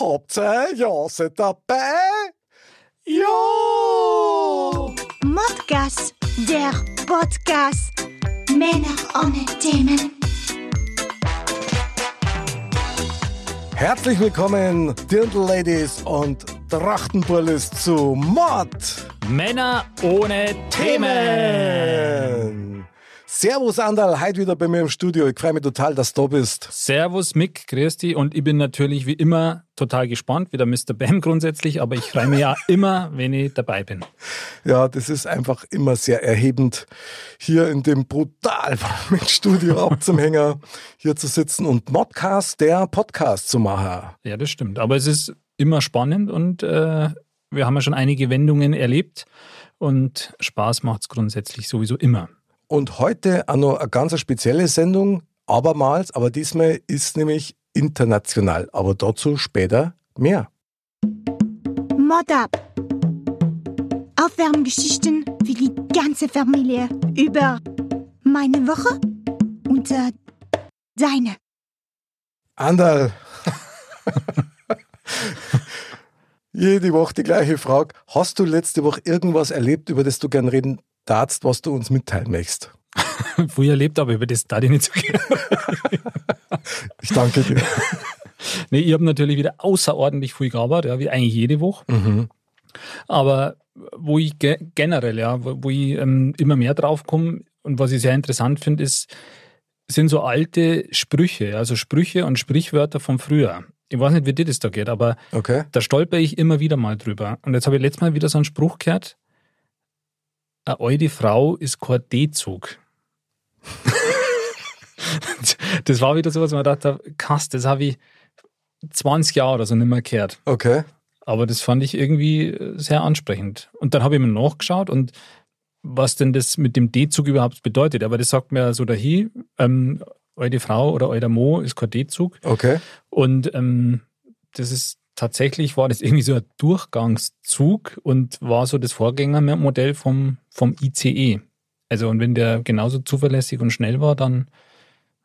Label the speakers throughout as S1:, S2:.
S1: Habt ihr ja seid dabei? Ja!
S2: Modcast, der Podcast. Männer ohne Themen.
S1: Herzlich willkommen, Dirndl-Ladies und Trachtenbullis zu Mod
S3: Männer ohne Themen.
S1: Servus Andal, heute wieder bei mir im Studio. Ich freue mich total, dass du da bist.
S3: Servus Mick, grüß dich und ich bin natürlich wie immer total gespannt, wie der Mr. Bam grundsätzlich, aber ich freue mich ja immer, wenn ich dabei bin.
S1: Ja, das ist einfach immer sehr erhebend, hier in dem brutal warmen Studio abzuhängen, hier zu sitzen und Modcast, der Podcast zu machen.
S3: Ja, das stimmt. Aber es ist immer spannend und äh, wir haben ja schon einige Wendungen erlebt und Spaß macht es grundsätzlich sowieso immer.
S1: Und heute auch noch eine ganz spezielle Sendung, abermals, aber diesmal ist nämlich international. Aber dazu später mehr.
S2: Mod up. Aufwärmgeschichten für die ganze Familie über meine Woche und äh, deine.
S1: Andal. Jede Woche die gleiche Frage. Hast du letzte Woche irgendwas erlebt, über das du gern reden darfst, was du uns mitteilen möchtest?
S3: Früher erlebt, aber über das da ich nicht so gerne.
S1: Ich danke dir.
S3: nee, ich habe natürlich wieder außerordentlich viel gearbeitet, ja, wie eigentlich jede Woche.
S1: Mhm.
S3: Aber wo ich ge generell, ja, wo, wo ich ähm, immer mehr drauf komme und was ich sehr interessant finde, ist, sind so alte Sprüche, also Sprüche und Sprichwörter von früher. Ich weiß nicht, wie dir das da geht, aber
S1: Okay.
S3: da stolper ich immer wieder mal drüber. Und jetzt habe ich letztes Mal wieder so einen Spruch gehört. Eine alte Frau ist kein D-Zug. das war wieder so, was man dachte, krass, das habe ich 20 Jahre oder so nicht mehr gehört.
S1: Okay.
S3: Aber das fand ich irgendwie äh, sehr ansprechend. Und dann habe ich mir nachgeschaut und was denn das mit dem D-Zug überhaupt bedeutet. Aber das sagt mir so dahin, ähm, eure Frau oder euer Mo ist kein D-Zug.
S1: Okay.
S3: Und ähm, das ist tatsächlich, war das irgendwie so ein Durchgangszug und war so das Vorgängermodell vom, vom ICE. Also und wenn der genauso zuverlässig und schnell war, dann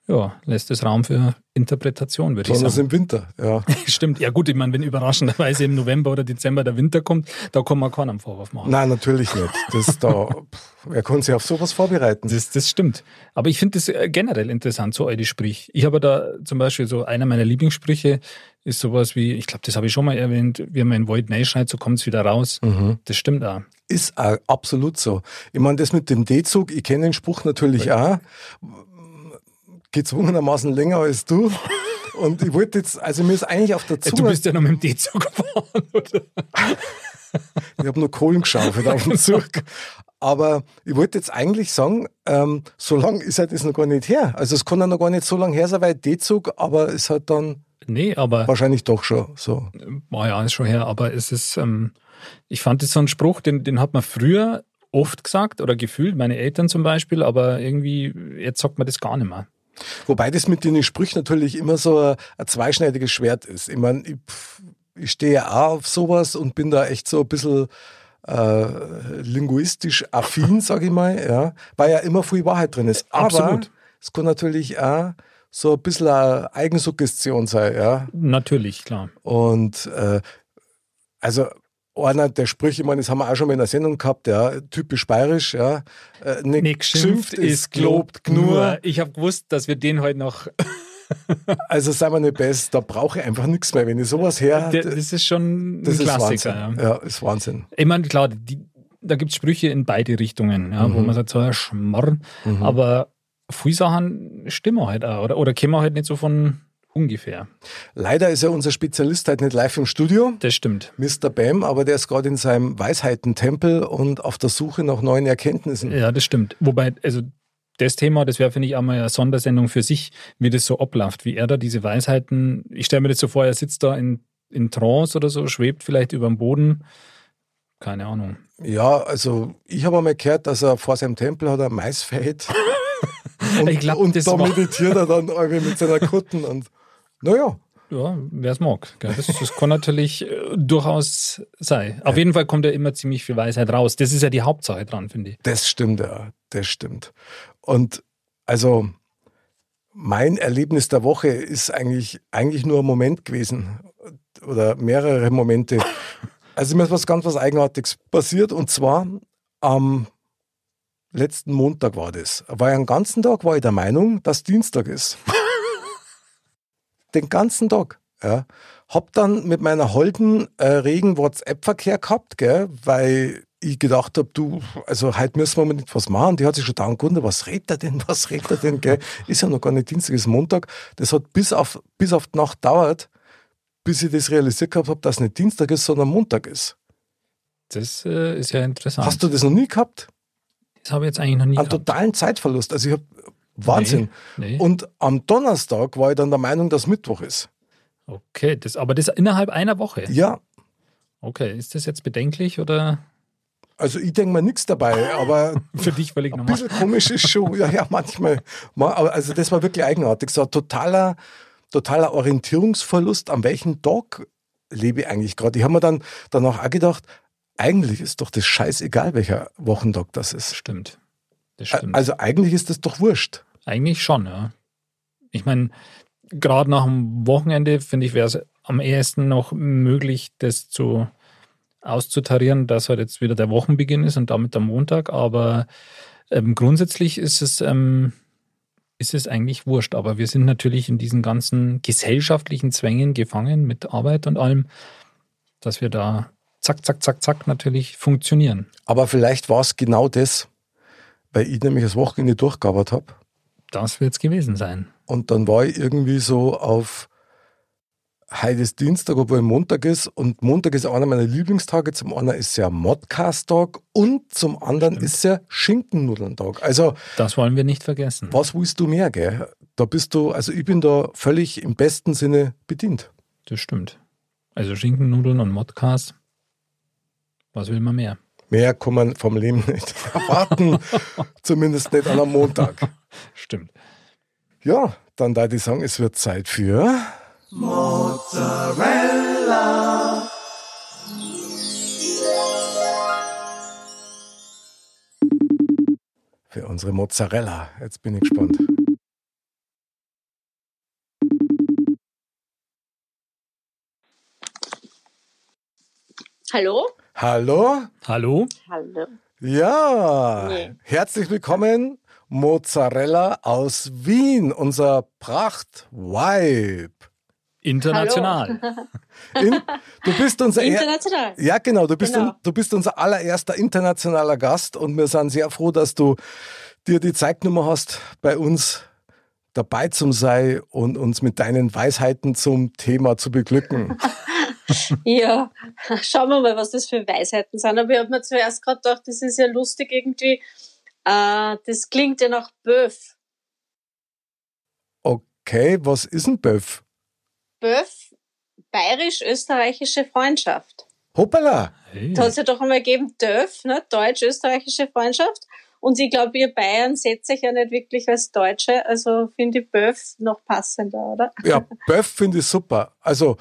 S3: ja, lässt es Raum für Interpretation, würde ich
S1: Besonders
S3: sagen.
S1: im Winter, ja.
S3: Stimmt, ja gut, ich meine, wenn überraschenderweise im November oder Dezember der Winter kommt, da kann man keinen Vorwurf machen.
S1: Nein, natürlich nicht. Das da, wer kann sich auf sowas vorbereiten?
S3: Das, das stimmt. Aber ich finde das äh, generell interessant, so alte Sprich. Ich habe da zum Beispiel so einer meiner Lieblingssprüche ist sowas wie, ich glaube, das habe ich schon mal erwähnt, wie man in Wald schreit, so kommt es wieder raus.
S1: Mhm.
S3: Das stimmt auch.
S1: Ist auch absolut so. Ich meine, das mit dem D-Zug, ich kenne den Spruch natürlich auch. Gezwungenermaßen länger als du. Und ich wollte jetzt, also mir ist eigentlich auf der Zunge,
S3: du bist ja noch mit dem D-Zug gefahren, oder?
S1: ich habe nur Kohlen geschaufelt auf dem Zug. Aber ich wollte jetzt eigentlich sagen, ähm, so lang ist halt das noch gar nicht her. Also es kann ja noch gar nicht so lang her sein, weil D-Zug, aber es hat dann
S3: Nee, aber
S1: wahrscheinlich doch schon so.
S3: war ja ist schon her, aber es ist, ähm, ich fand das so ein Spruch, den, den hat man früher oft gesagt oder gefühlt, meine Eltern zum Beispiel, aber irgendwie, jetzt sagt man das gar nicht mehr.
S1: Wobei das mit den Sprüchen natürlich immer so ein, ein zweischneidiges Schwert ist. Ich meine, ich, ich stehe ja auch auf sowas und bin da echt so ein bisschen äh, linguistisch affin, sage ich mal, ja, weil ja immer viel Wahrheit drin ist. Aber
S3: Absolut.
S1: es kann natürlich auch so ein bisschen eine Eigensuggestion sein, ja.
S3: Natürlich, klar.
S1: Und äh, also einer der Sprüche, ich meine, das haben wir auch schon mal in der Sendung gehabt, ja, typisch bayerisch, ja. Äh, nicht
S3: Nicht geschimpft ist gelobt nur. Ich habe gewusst, dass wir den heute noch.
S1: Also seien wir nicht best, da brauche ich einfach nichts mehr. Wenn ich sowas her,
S3: das ist schon ein
S1: das ist
S3: Klassiker.
S1: Wahnsinn.
S3: Ja.
S1: Ja, ist Wahnsinn.
S3: Ich meine, klar, die, da gibt es Sprüche in beide Richtungen, ja, wo
S1: Mhm.
S3: man sagt, so ein Schmarrn. Aber viele Sachen stimmen halt auch. Oder, oder kommen halt nicht so von ungefähr.
S1: Leider ist ja unser Spezialist halt nicht live im Studio,
S3: Das stimmt.
S1: Mr. Bam, aber der ist gerade in seinem Weisheitentempel und auf der Suche nach neuen Erkenntnissen.
S3: Ja, das stimmt. Wobei, also das Thema, das wäre, finde ich, auch mal eine Sondersendung für sich, wie das so abläuft, wie er da diese Weisheiten, ich stelle mir das so vor, er sitzt da in, in Trance oder so, schwebt vielleicht über dem Boden. Keine Ahnung.
S1: Ja, also ich habe einmal gehört, dass er vor seinem Tempel hat ein Maisfeld. und,
S3: glaub,
S1: und da meditiert er dann irgendwie mit seiner Kutten und naja.
S3: Ja, wer es mag. Gell? Das, das kann natürlich äh, durchaus sein. Auf jeden Fall kommt ja immer ziemlich viel Weisheit raus. Das ist ja die Hauptsache dran, finde ich.
S1: Das stimmt, ja, das stimmt. Und also mein Erlebnis der Woche ist eigentlich, eigentlich nur ein Moment gewesen oder mehrere Momente. Also mir ist was ganz was Eigenartiges passiert und zwar am letzten Montag war das. War ja den ganzen Tag war ich der Meinung, dass Dienstag ist. Den ganzen Tag. Ja. Hab dann mit meiner Holden äh, regen WhatsApp-Verkehr gehabt, gell, weil ich gedacht habe, du, also heute müssen wir mal nicht was machen. Die hat sich schon da gewundert, was redet er denn, was redet er denn, gell? Ist ja noch gar nicht Dienstag, ist Montag. Das hat bis auf, bis auf die Nacht dauert, bis ich das realisiert gehabt habe, dass nicht Dienstag ist, sondern Montag ist.
S3: Das äh, ist ja interessant.
S1: Hast du das noch nie gehabt?
S3: das habe ich jetzt eigentlich noch nie
S1: Einen
S3: gehabt.
S1: totalen Zeitverlust. Also ich habe Wahnsinn.
S3: Nee.
S1: Und am Donnerstag war ich dann der Meinung, dass Mittwoch ist.
S3: Okay, das, aber das innerhalb einer Woche.
S1: Ja,
S3: Okay, ist das jetzt bedenklich oder
S1: also ich denke mir nichts dabei, aber
S3: für dich völlig
S1: ein
S3: normal?
S1: bisschen komisch ist schon. Ja, ja, manchmal. Also das war wirklich eigenartig. So ein totaler, totaler Orientierungsverlust. An welchem Tag lebe ich eigentlich gerade? Ich habe mir dann danach auch gedacht, eigentlich ist doch das scheißegal, welcher Wochentag das ist.
S3: Stimmt. Das stimmt.
S1: Also eigentlich ist das doch wurscht.
S3: Eigentlich schon, ja. Ich meine, gerade nach dem Wochenende, finde ich, wäre es am ehesten noch möglich, das zu auszutarieren, dass halt jetzt wieder der Wochenbeginn ist und damit der Montag. Aber ähm, grundsätzlich ist es, ähm, ist es eigentlich wurscht. Aber wir sind natürlich in diesen ganzen gesellschaftlichen Zwängen gefangen mit Arbeit und allem, dass wir da zack, zack, zack, zack natürlich funktionieren.
S1: Aber vielleicht war es genau das, weil ich nämlich das Wochenende durchgearbeitet habe.
S3: Das wird es gewesen sein.
S1: Und dann war ich irgendwie so auf heute ist Dienstag, obwohl Montag ist. Und Montag ist einer meiner Lieblingstage. Zum einen ist ja Modcast-Tag und zum anderen
S3: Stimmt.
S1: ist ja Schinkennudeln-Tag. Also,
S3: Das wollen wir nicht vergessen.
S1: was willst du mehr, gell? Da bist du, also ich bin da völlig im besten Sinne bedient.
S3: Das stimmt. Also Schinkennudeln und Modcast. Was will man mehr?
S1: Mehr kann man vom Leben nicht erwarten. Zumindest nicht an einem Montag.
S3: Stimmt.
S1: Ja, dann da die sagen, es wird Zeit für für unsere Mozzarella. Jetzt bin ich gespannt.
S4: Hallo?
S1: Hallo?
S3: Hallo?
S4: Hallo.
S1: Ja,
S4: Nee.
S1: herzlich willkommen, Mozzarella aus Wien, unser Pracht-Vibe.
S3: International.
S1: In, du bist unser er-
S4: International.
S1: Ja, genau. Du bist,
S4: Genau.
S1: Un, du bist unser allererster internationaler Gast und wir sind sehr froh, dass du dir die Zeit genommen hast, bei uns dabei zu sein und uns mit deinen Weisheiten zum Thema zu beglücken.
S4: Ja, schauen wir mal, was das für Weisheiten sind. Aber ich habe mir zuerst gerade gedacht, das ist ja lustig irgendwie. Äh, das klingt ja nach Böf.
S1: Okay, was ist ein Böff?
S4: Böf, bayerisch-österreichische Freundschaft.
S1: Hoppala!
S3: Hey.
S4: Da hat es ja doch einmal gegeben, Döf, ne? deutsch-österreichische Freundschaft. Und ich glaube, ihr Bayern setzt sich ja nicht wirklich als Deutsche, also finde ich Böf noch passender, oder?
S1: Ja, Böff finde ich super. Also,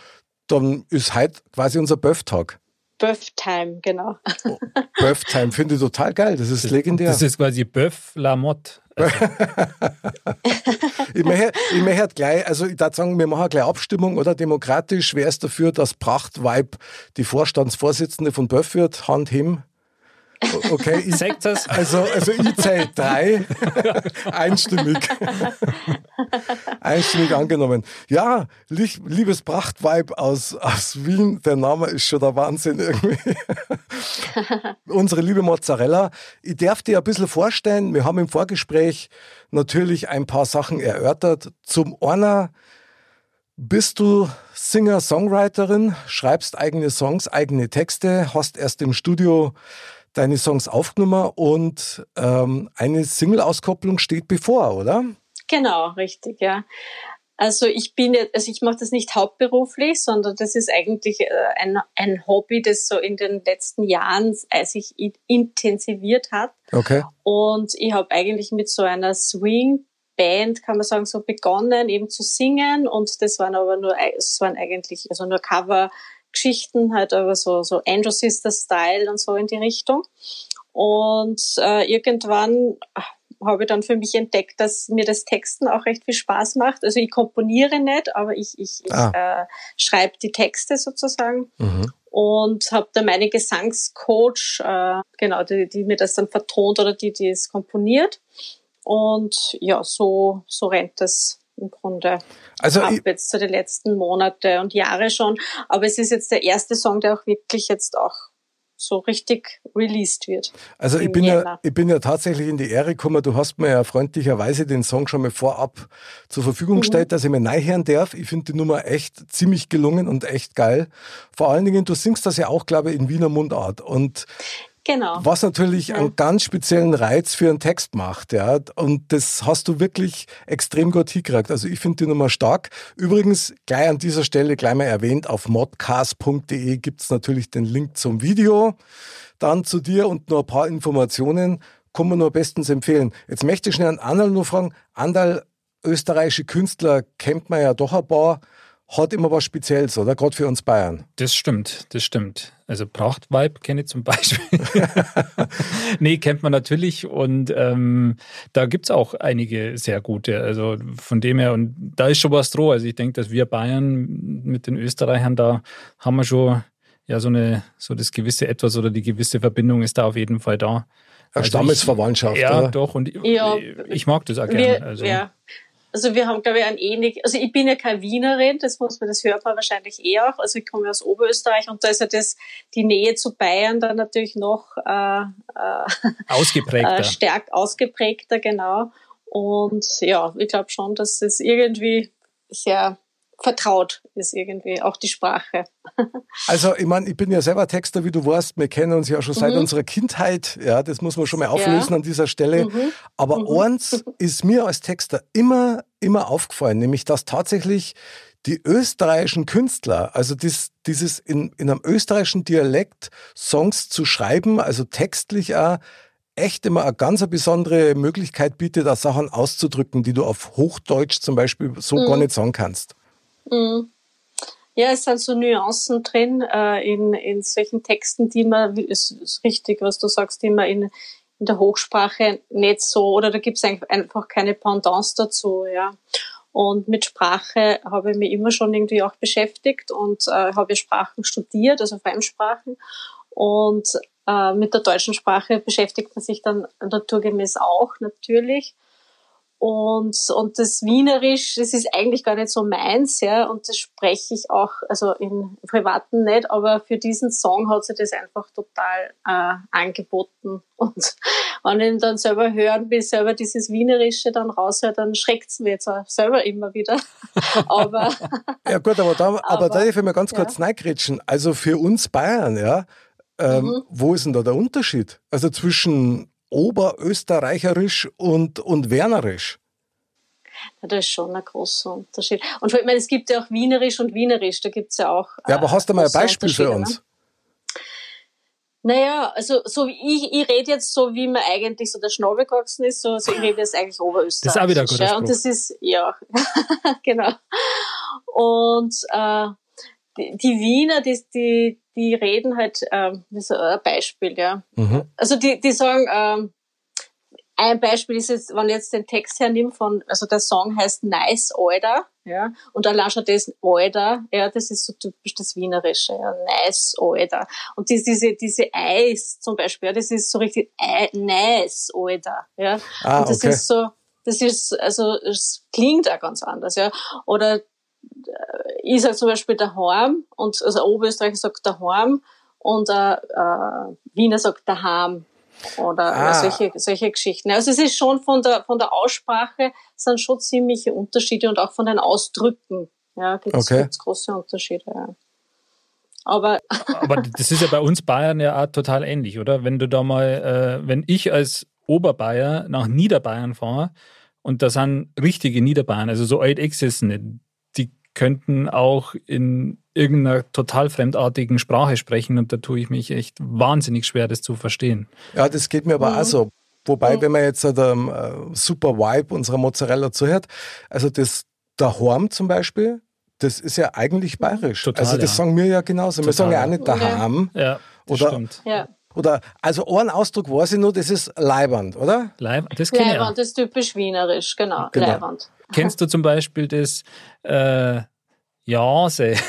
S1: dann ist heute quasi unser Böff-Tag.
S4: Böf-Time, genau.
S1: Böff-Time finde ich total geil. Das ist legendär.
S3: Das ist quasi Bœuf la Motte.
S1: Ich möchte, ich möchte gleich, also ich darf sagen, wir machen gleich Abstimmung, oder? Demokratisch wäre es dafür, dass Prachtweib die Vorstandsvorsitzende von Böff wird, Hand heben. Okay, ich,
S3: Sagt das?
S1: also, also ich zähle drei. Einstimmig. Einstimmig angenommen. Ja, lie- liebes Prachtweib aus, aus Wien, der Name ist schon der Wahnsinn irgendwie. Unsere liebe Mozzarella. Ich darf dir ein bisschen vorstellen, wir haben im Vorgespräch natürlich ein paar Sachen erörtert. Zum einer bist du Singer-Songwriterin, schreibst eigene Songs, eigene Texte, hast erst im Studio deine Songs aufgenommen und ähm, eine Single-Auskopplung steht bevor, oder?
S4: Genau, richtig, ja. Also ich bin jetzt, also ich mache das nicht hauptberuflich, sondern das ist eigentlich äh, ein, ein Hobby, das so in den letzten Jahren äh, sich intensiviert hat.
S1: Okay.
S4: Und ich habe eigentlich mit so einer Swing Band, kann man sagen, so begonnen, eben zu singen. Und das waren aber nur, es waren eigentlich also nur Cover-Geschichten, halt aber so, so Andrew Sister Style und so in die Richtung. Und äh, irgendwann habe ich dann für mich entdeckt, dass mir das Texten auch recht viel Spaß macht. Also ich komponiere nicht, aber ich, ich, ich ah. äh, schreibe die Texte sozusagen. Mhm. Und habe da meine Gesangscoach, äh, genau, die, die mir das dann vertont oder die, die es komponiert. Und ja, so, so rennt das im Grunde also ab jetzt zu den letzten Monate und Jahre schon. Aber es ist jetzt der erste Song, der auch wirklich jetzt auch so richtig released wird.
S1: Also ich bin, ja, ich bin ja tatsächlich in die Ehre gekommen. Du hast mir ja freundlicherweise den Song schon mal vorab zur Verfügung mhm. gestellt, dass ich mir hören darf. Ich finde die Nummer echt ziemlich gelungen und echt geil. Vor allen Dingen, du singst das ja auch, glaube ich, in Wiener Mundart. Und
S4: Genau.
S1: Was natürlich ja. einen ganz speziellen Reiz für einen Text macht, ja. Und das hast du wirklich extrem gut hingekriegt. Also ich finde die Nummer stark. Übrigens, gleich an dieser Stelle gleich mal erwähnt, auf modcast.de gibt's natürlich den Link zum Video. Dann zu dir und noch ein paar Informationen. Kann man nur bestens empfehlen. Jetzt möchte ich schnell an Andal nur fragen. Andal, österreichische Künstler kennt man ja doch ein paar hat immer was Spezielles, oder? Gerade für uns Bayern.
S3: Das stimmt, das stimmt. Also Prachtweib kenne ich zum Beispiel. nee, kennt man natürlich. Und ähm, da gibt es auch einige sehr gute. Also von dem her, und da ist schon was droh. Also ich denke, dass wir Bayern mit den Österreichern, da haben wir schon ja so eine, so das gewisse Etwas oder die gewisse Verbindung ist da auf jeden Fall da.
S1: Also Stammesverwandtschaft,
S3: ich, Ja, oder? doch. Und ja, ich mag das auch gerne.
S4: Also. Ja. Also wir haben, glaube ich, ein ähnlich, also ich bin ja keine Wienerin, das muss man, das hört man wahrscheinlich eh auch. Also ich komme aus Oberösterreich und da ist ja das, die Nähe zu Bayern dann natürlich noch äh,
S3: äh, ausgeprägter.
S4: Äh, stärk ausgeprägter, genau. Und ja, ich glaube schon, dass es irgendwie sehr vertraut ist irgendwie, auch die Sprache.
S1: Also, ich meine, ich bin ja selber Texter, wie du weißt. Wir kennen uns ja schon seit mhm. unserer Kindheit. Ja, das muss man schon mal auflösen ja. an dieser Stelle. Mhm. Aber mhm. eins ist mir als Texter immer, immer aufgefallen, nämlich, dass tatsächlich die österreichischen Künstler, also dies, dieses in, in einem österreichischen Dialekt Songs zu schreiben, also textlich auch, echt immer eine ganz besondere Möglichkeit bietet, da Sachen auszudrücken, die du auf Hochdeutsch zum Beispiel so mhm. gar nicht sagen kannst.
S4: Mhm. Ja, es sind so Nuancen drin äh, in, in solchen Texten, die man, ist, ist richtig, was du sagst, die man in, in der Hochsprache nicht so, oder da gibt es einfach keine Pendants dazu, ja. Und mit Sprache habe ich mich immer schon irgendwie auch beschäftigt und äh, habe Sprachen studiert, also Fremdsprachen. Und äh, mit der deutschen Sprache beschäftigt man sich dann naturgemäß auch natürlich. Und, und das Wienerisch, das ist eigentlich gar nicht so meins, ja, und das spreche ich auch, also im Privaten nicht, aber für diesen Song hat sich das einfach total äh, angeboten. Und wenn ich ihn dann selber hören will, selber dieses Wienerische dann raushört, dann schreckt es mir jetzt auch selber immer wieder. aber.
S1: ja, gut, aber da, aber, aber da darf ich mal ganz kurz ja. Also für uns Bayern, ja, ähm, mhm. wo ist denn da der Unterschied? Also zwischen Oberösterreicherisch und, und Wernerisch.
S4: Ja, das ist schon ein großer Unterschied. Und ich meine, es gibt ja auch Wienerisch und Wienerisch, da gibt es ja auch.
S1: Ja, aber hast du mal ein Beispiel für uns? Ne?
S4: Naja, also so wie ich, ich rede jetzt so, wie man eigentlich so der Schnabel gewachsen ist, so, so ich rede jetzt eigentlich Oberösterreich.
S3: Das ist auch wieder ein guter
S4: ja, Und das ist, ja, genau. Und äh, die, die Wiener, die, die, die reden halt, ähm, das ist ein Beispiel, ja. Mhm. Also die, die sagen, ähm, ein Beispiel ist jetzt, wenn ich jetzt den Text hernimmt von, also der Song heißt Nice Alter, ja, und allein schon das Alter, ja, das ist so typisch das Wienerische, ja, Nice Alter. Und diese, diese, diese Eis zum Beispiel, ja, das ist so richtig Nice Alter, ja. Ah, und das okay. ist so, das ist, also, es klingt auch ganz anders, ja. Oder, äh, ich sag zum Beispiel daheim, und, also Oberösterreich sagt daheim, und äh, äh, Wiener sagt daheim, oder ah. solche, solche Geschichten. Also es ist schon von der, von der Aussprache sind schon ziemliche Unterschiede und auch von den Ausdrücken. Ja, gibt es
S1: okay.
S4: große Unterschiede. Ja. Aber,
S3: aber das ist ja bei uns Bayern ja auch total ähnlich, oder? Wenn du da mal, äh, wenn ich als Oberbayer nach Niederbayern fahre und da sind richtige Niederbayern, also so altexistente, die könnten auch in irgendeiner total fremdartigen Sprache sprechen und da tue ich mich echt wahnsinnig schwer, das zu verstehen.
S1: Ja, das geht mir aber mhm. auch so. Wobei, wenn man jetzt der äh, super Vibe unserer Mozzarella zuhört, also das daheim zum Beispiel, das ist ja eigentlich bayerisch. Total, also das ja. sagen wir ja genauso. Total. Wir sagen ja auch nicht daheim.
S3: Ja, das oder, stimmt.
S4: Ja.
S1: Oder, also einen Ausdruck weiß ich nur, das ist Leiband, oder?
S3: Leib, das
S4: Leiband ist typisch wienerisch, genau. genau. Leiband.
S3: Kennst du zum Beispiel das äh, Jase?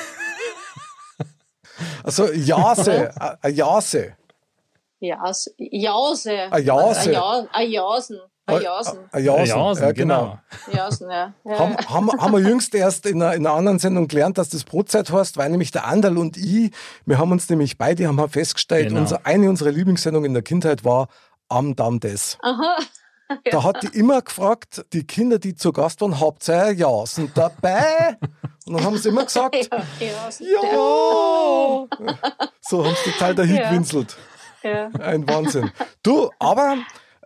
S1: Also Jase, a Jase.
S4: Jase. Jase.
S1: A Jase.
S4: A Jasen. A Jasen.
S1: A Jasen, ja, genau.
S4: Jasen, ja. ja.
S1: Haben, haben, haben wir jüngst erst in einer, in einer anderen Sendung gelernt, dass das Brotzeit heißt, weil nämlich der Andal und ich, wir haben uns nämlich beide haben festgestellt, genau. unser, eine unserer Lieblingssendungen in der Kindheit war Am Dam des.
S4: Aha.
S1: Ja. Da hat die immer gefragt, die Kinder, die zu Gast waren, habt ihr ja sind dabei? Und dann haben sie immer gesagt, ja, ja. So haben sie total dahin ja. gewinselt. Ja. Ein Wahnsinn. Du, aber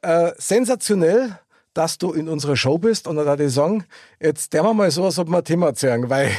S1: äh, sensationell, dass du in unserer Show bist und da würde ich sagen, jetzt der wir mal so, als ob wir ein Thema erzählen, weil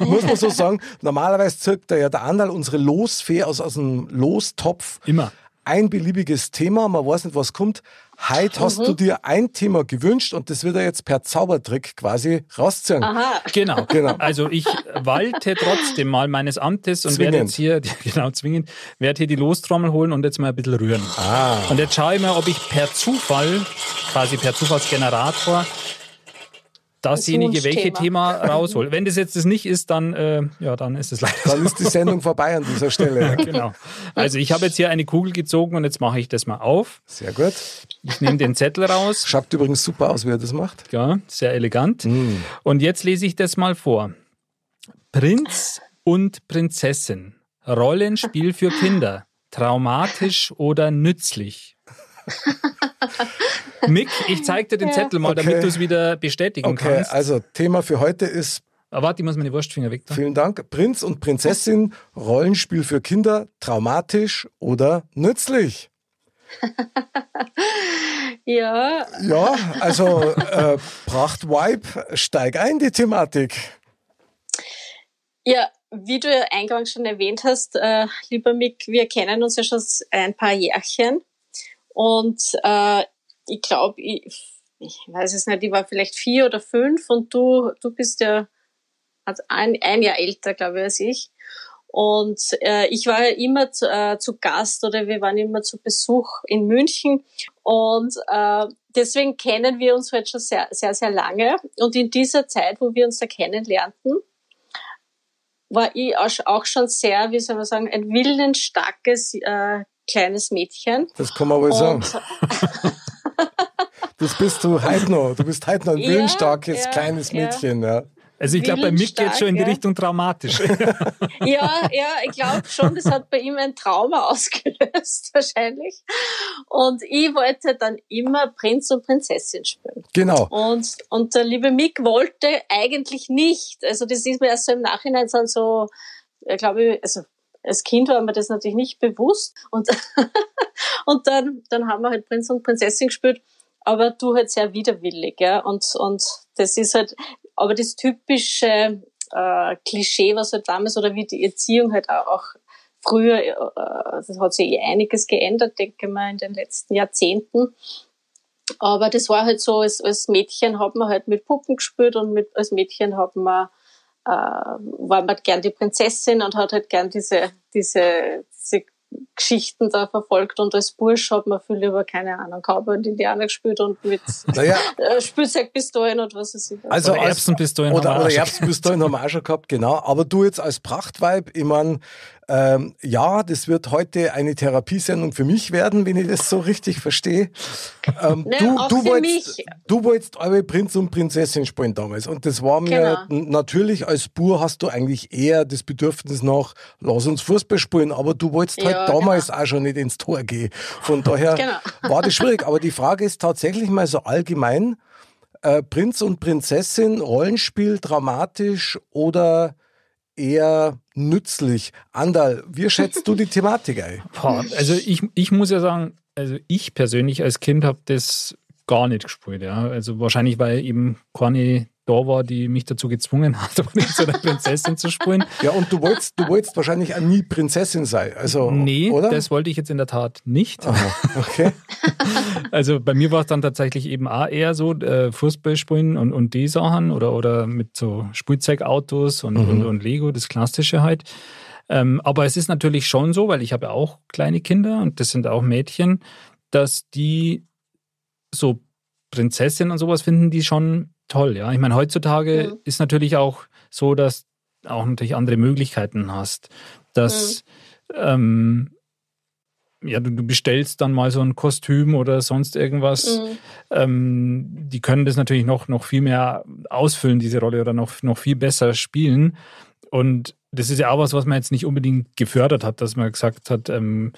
S1: muss man so sagen, normalerweise zirkt ja der Andal unsere Losfee aus, aus dem Lostopf.
S3: Immer.
S1: Ein beliebiges Thema, man weiß nicht, was kommt. Heute hast mhm. du dir ein Thema gewünscht und das wird er jetzt per Zaubertrick quasi rausziehen.
S3: Aha. Genau. genau. Also ich walte trotzdem mal meines Amtes und zwingend. werde jetzt hier, genau zwingend, werde hier die Lostrommel holen und jetzt mal ein bisschen rühren.
S1: Ah.
S3: Und jetzt schaue ich mal, ob ich per Zufall, quasi per Zufallsgenerator, dasjenige, welche Thema rausholt. Wenn das jetzt das nicht ist, dann, äh, ja, dann ist es leider.
S1: Dann ist die Sendung vorbei an dieser Stelle.
S3: ja, genau. Also ich habe jetzt hier eine Kugel gezogen und jetzt mache ich das mal auf.
S1: Sehr gut.
S3: Ich nehme den Zettel raus.
S1: Schaut übrigens super aus, wie er das macht.
S3: Ja, sehr elegant. Mm. Und jetzt lese ich das mal vor. Prinz und Prinzessin. Rollenspiel für Kinder. Traumatisch oder nützlich? Mick, ich zeig dir den ja. Zettel mal, okay. damit du es wieder bestätigen okay. kannst.
S1: Also Thema für heute ist.
S3: Aber warte, ich muss meine Wurstfinger weg.
S1: Da. Vielen Dank. Prinz und Prinzessin, Rollenspiel für Kinder, traumatisch oder nützlich?
S4: ja.
S1: Ja, also äh, Pracht Vibe, steig ein die Thematik.
S4: Ja, wie du ja eingangs schon erwähnt hast, äh, lieber Mick, wir kennen uns ja schon ein paar Jährchen. Und äh, ich glaube, ich, ich weiß es nicht, ich war vielleicht vier oder fünf und du, du bist ja also ein, ein Jahr älter, glaube ich, als ich. Und äh, ich war ja immer zu, äh, zu Gast oder wir waren immer zu Besuch in München. Und äh, deswegen kennen wir uns heute schon sehr, sehr, sehr lange. Und in dieser Zeit, wo wir uns da kennenlernten, war ich auch schon sehr, wie soll man sagen, ein willensstarkes äh, kleines Mädchen.
S1: Das kann man wohl sagen. das bist du heute noch. Du bist heute noch ein ja, willensstarkes ja, kleines Mädchen. Ja.
S3: Also ich glaube, bei Mick geht es schon in die Richtung traumatisch.
S4: ja, ja, ich glaube schon, das hat bei ihm ein Trauma ausgelöst, wahrscheinlich. Und ich wollte dann immer Prinz und Prinzessin spielen.
S1: Genau.
S4: Und, und der liebe Mick wollte eigentlich nicht. Also das ist mir erst so im Nachhinein so, ich glaube, also als Kind war mir das natürlich nicht bewusst. Und, und dann, dann haben wir halt Prinz und Prinzessin gespielt, aber du halt sehr widerwillig, ja. Und, und das ist halt, aber das typische äh, Klischee, was halt damals, oder wie die Erziehung halt auch früher, äh, das hat sich eh einiges geändert, denke ich mal, in den letzten Jahrzehnten. Aber das war halt so, als, als Mädchen hat man halt mit Puppen gespielt und mit, als Mädchen hat man äh, war man gern die Prinzessin und hat halt gern diese, diese, diese Geschichten da verfolgt und als Bursch hat man viel über, keine Ahnung, Cowboy und Indianer gespielt und mit naja. Äh, Spielzeugpistolen und was weiß ich.
S1: Also
S3: Erbsenpistolen
S1: oder, haben wir oder Erbsenpistolen haben wir auch schon gehabt, genau. Aber du jetzt als Prachtweib, ich meine, ähm, ja, das wird heute eine Therapiesendung für mich werden, wenn ich das so richtig verstehe. Ähm,
S4: ne, du,
S1: du, wolltest, du wolltest eure Prinz und Prinzessin spielen damals. Und das war mir genau. natürlich als Bur hast du eigentlich eher das Bedürfnis nach, lass uns Fußball spielen, aber du wolltest halt ja, halt damals genau. auch schon nicht ins Tor gehen. Von daher genau. war das schwierig. Aber die Frage ist tatsächlich mal so allgemein, äh, Prinz und Prinzessin, Rollenspiel, dramatisch oder eher nützlich? Andal, wie schätzt du die Thematik ein?
S3: Also ich, ich muss ja sagen, also ich persönlich als Kind habe das gar nicht gespielt. Ja. Also wahrscheinlich, weil eben keine da war, die mich dazu gezwungen hat, zu einer Prinzessin zu spielen.
S1: Ja, und du wolltest, du wolltest wahrscheinlich auch nie Prinzessin sein. Also,
S3: nee,
S1: oder?
S3: das wollte ich jetzt in der Tat nicht.
S1: Aha, okay.
S3: also bei mir war es dann tatsächlich eben auch eher so äh, Fußball spielen und, und die Sachen oder, oder mit so Spielzeugautos und, mhm. und, und Lego, das Klassische halt. Ähm, aber es ist natürlich schon so, weil ich habe ja auch kleine Kinder und das sind auch Mädchen, dass die so Prinzessin und sowas finden die schon toll, ja. Ich meine, heutzutage mhm. ist natürlich auch so, dass auch natürlich andere Möglichkeiten hast. Dass mhm. ähm, ja, du, du, bestellst dann mal so ein Kostüm oder sonst irgendwas. Mhm. Ähm, die können das natürlich noch, noch viel mehr ausfüllen, diese Rolle, oder noch, noch viel besser spielen. Und das ist ja auch was, was man jetzt nicht unbedingt gefördert hat, dass man gesagt hat, ähm,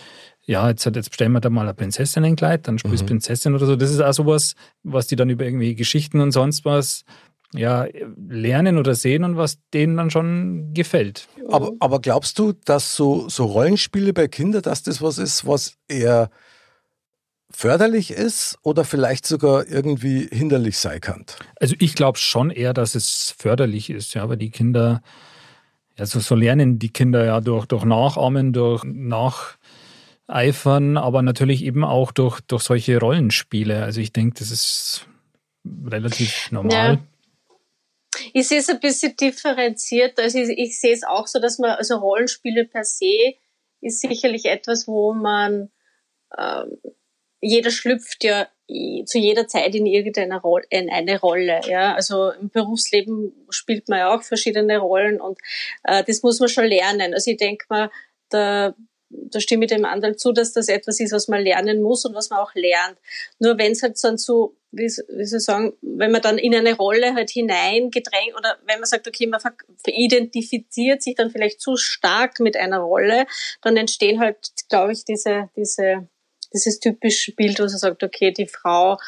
S3: ja, jetzt, jetzt bestellen wir da mal ein Prinzessinnenkleid, dann spielst mhm. Prinzessin oder so. Das ist auch sowas, was die dann über irgendwie Geschichten und sonst was ja, lernen oder sehen und was denen dann schon gefällt.
S1: Aber, aber glaubst du, dass so, so Rollenspiele bei Kindern, dass das was ist, was eher förderlich ist oder vielleicht sogar irgendwie hinderlich sein kann?
S3: Also ich glaube schon eher, dass es förderlich ist, ja, weil die Kinder, ja, so, lernen die Kinder ja durch, durch Nachahmen, durch Nach eifern, aber natürlich eben auch durch, durch solche Rollenspiele. Also ich denke, das ist relativ normal. Ja.
S4: Ich sehe es ein bisschen differenziert. Also ich, ich sehe es auch so, dass man, also Rollenspiele per se ist sicherlich etwas, wo man, ähm, jeder schlüpft ja zu jeder Zeit in irgendeine Rolle, in eine Rolle. Ja, also im Berufsleben spielt man ja auch verschiedene Rollen und äh, das muss man schon lernen. Also ich denke mal, da da stimme ich dem anderen zu, dass das etwas ist, was man lernen muss und was man auch lernt. Nur wenn es halt dann so, wie, wie soll ich sagen, wenn man dann in eine Rolle halt hineingedrängt oder wenn man sagt, okay, man identifiziert sich dann vielleicht zu stark mit einer Rolle, dann entstehen halt, glaube ich, diese, diese, dieses typische Bild, wo man sagt, okay, die Frau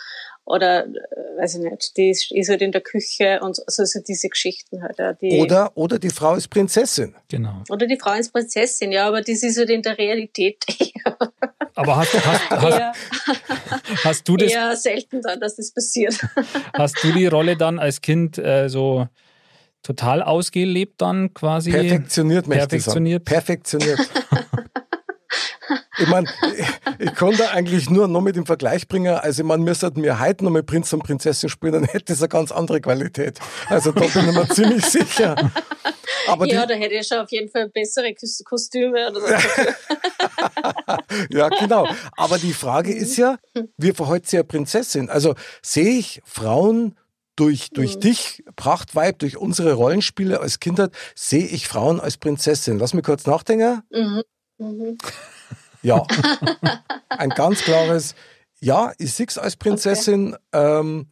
S4: oder äh, weiß ich nicht, die ist, ist halt in der Küche und so, also diese Geschichten halt. Ja, die
S1: oder, oder die Frau ist Prinzessin.
S3: Genau.
S4: Oder die Frau ist Prinzessin, ja, aber das ist halt in der Realität
S3: Aber hast, hast, hast, eher, hast du das?
S4: Eher selten dann, dass das passiert.
S3: Hast du die Rolle dann als Kind äh, so total ausgelebt dann quasi?
S1: Perfektioniert,
S3: Perfektioniert.
S1: Perfektioniert. Ich meine, ich, ich konnte eigentlich nur noch mit dem Vergleich bringen, also ich meine, wir sollten mir heute noch mal Prinz und Prinzessin spielen, dann hätte es eine ganz andere Qualität. Also da bin ich mir ziemlich sicher.
S4: Aber ja, da hätte ich schon auf jeden Fall bessere Kostüme oder so.
S1: ja, genau. Aber die Frage ist ja, wie verhält sich eine Prinzessin? Also sehe ich Frauen durch, durch mhm. dich, Prachtweib, durch unsere Rollenspiele als Kindheit, sehe ich Frauen als Prinzessin. Lass mich kurz nachdenken. Mhm. Mhm. Ja. Ein ganz klares Ja, ich sehe es als Prinzessin. Okay. Ähm,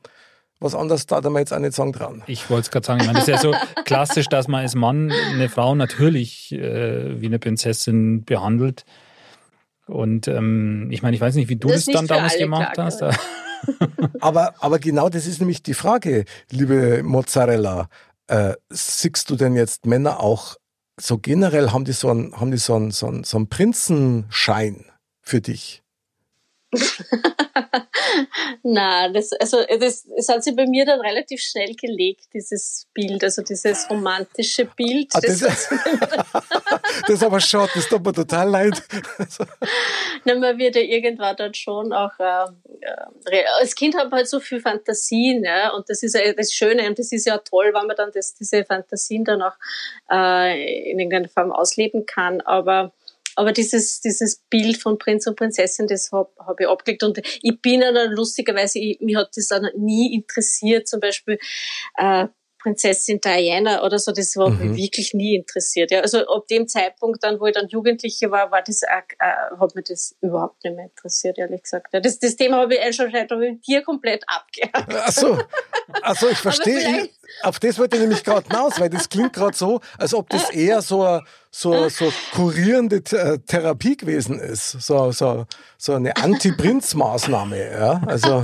S1: was anderes da man jetzt auch nicht sagen dran.
S3: Ich wollte es gerade sagen, ich meine, das ist ja so klassisch, dass man als Mann eine Frau natürlich äh, wie eine Prinzessin behandelt. Und ähm, ich meine, ich weiß nicht, wie du das, das dann damals gemacht klar, hast.
S1: aber, aber genau das ist nämlich die Frage, liebe Mozzarella. Äh, siehst du denn jetzt Männer auch so generell haben die so einen, haben die so einen, so einen, so einen Prinzenschein für dich?
S4: Na, das, also das, das hat sich bei mir dann relativ schnell gelegt, dieses Bild, also dieses romantische Bild.
S1: Ah, das, das, das ist aber schade, das tut mir total leid.
S4: Na, man wird ja irgendwann dann schon auch, äh, äh, als Kind hat man halt so viel Fantasien, ja, und das ist ja das Schöne und das ist ja toll, wenn man dann das, diese Fantasien dann auch äh, in irgendeiner Form ausleben kann, aber aber dieses, dieses Bild von Prinz und Prinzessin, das habe hab ich abgelegt. Und ich bin dann lustigerweise, ich, mich hat das auch nie interessiert, zum Beispiel äh, Prinzessin Diana oder so, das war mhm. mich wirklich nie interessiert. Ja, also ab dem Zeitpunkt dann, wo ich dann Jugendliche war, war das, äh, äh, hat mich das überhaupt nicht mehr interessiert, ehrlich gesagt. Ja, das, das Thema habe ich schon seit dir komplett abgehakt.
S1: Ach so, Ach so ich verstehe. Auf das wollte ich nämlich gerade hinaus, weil das klingt gerade so, als ob das eher so eine so, so kurierende äh, Therapie gewesen ist. So, so, so eine Anti-Prinz-Maßnahme. Ja? Also.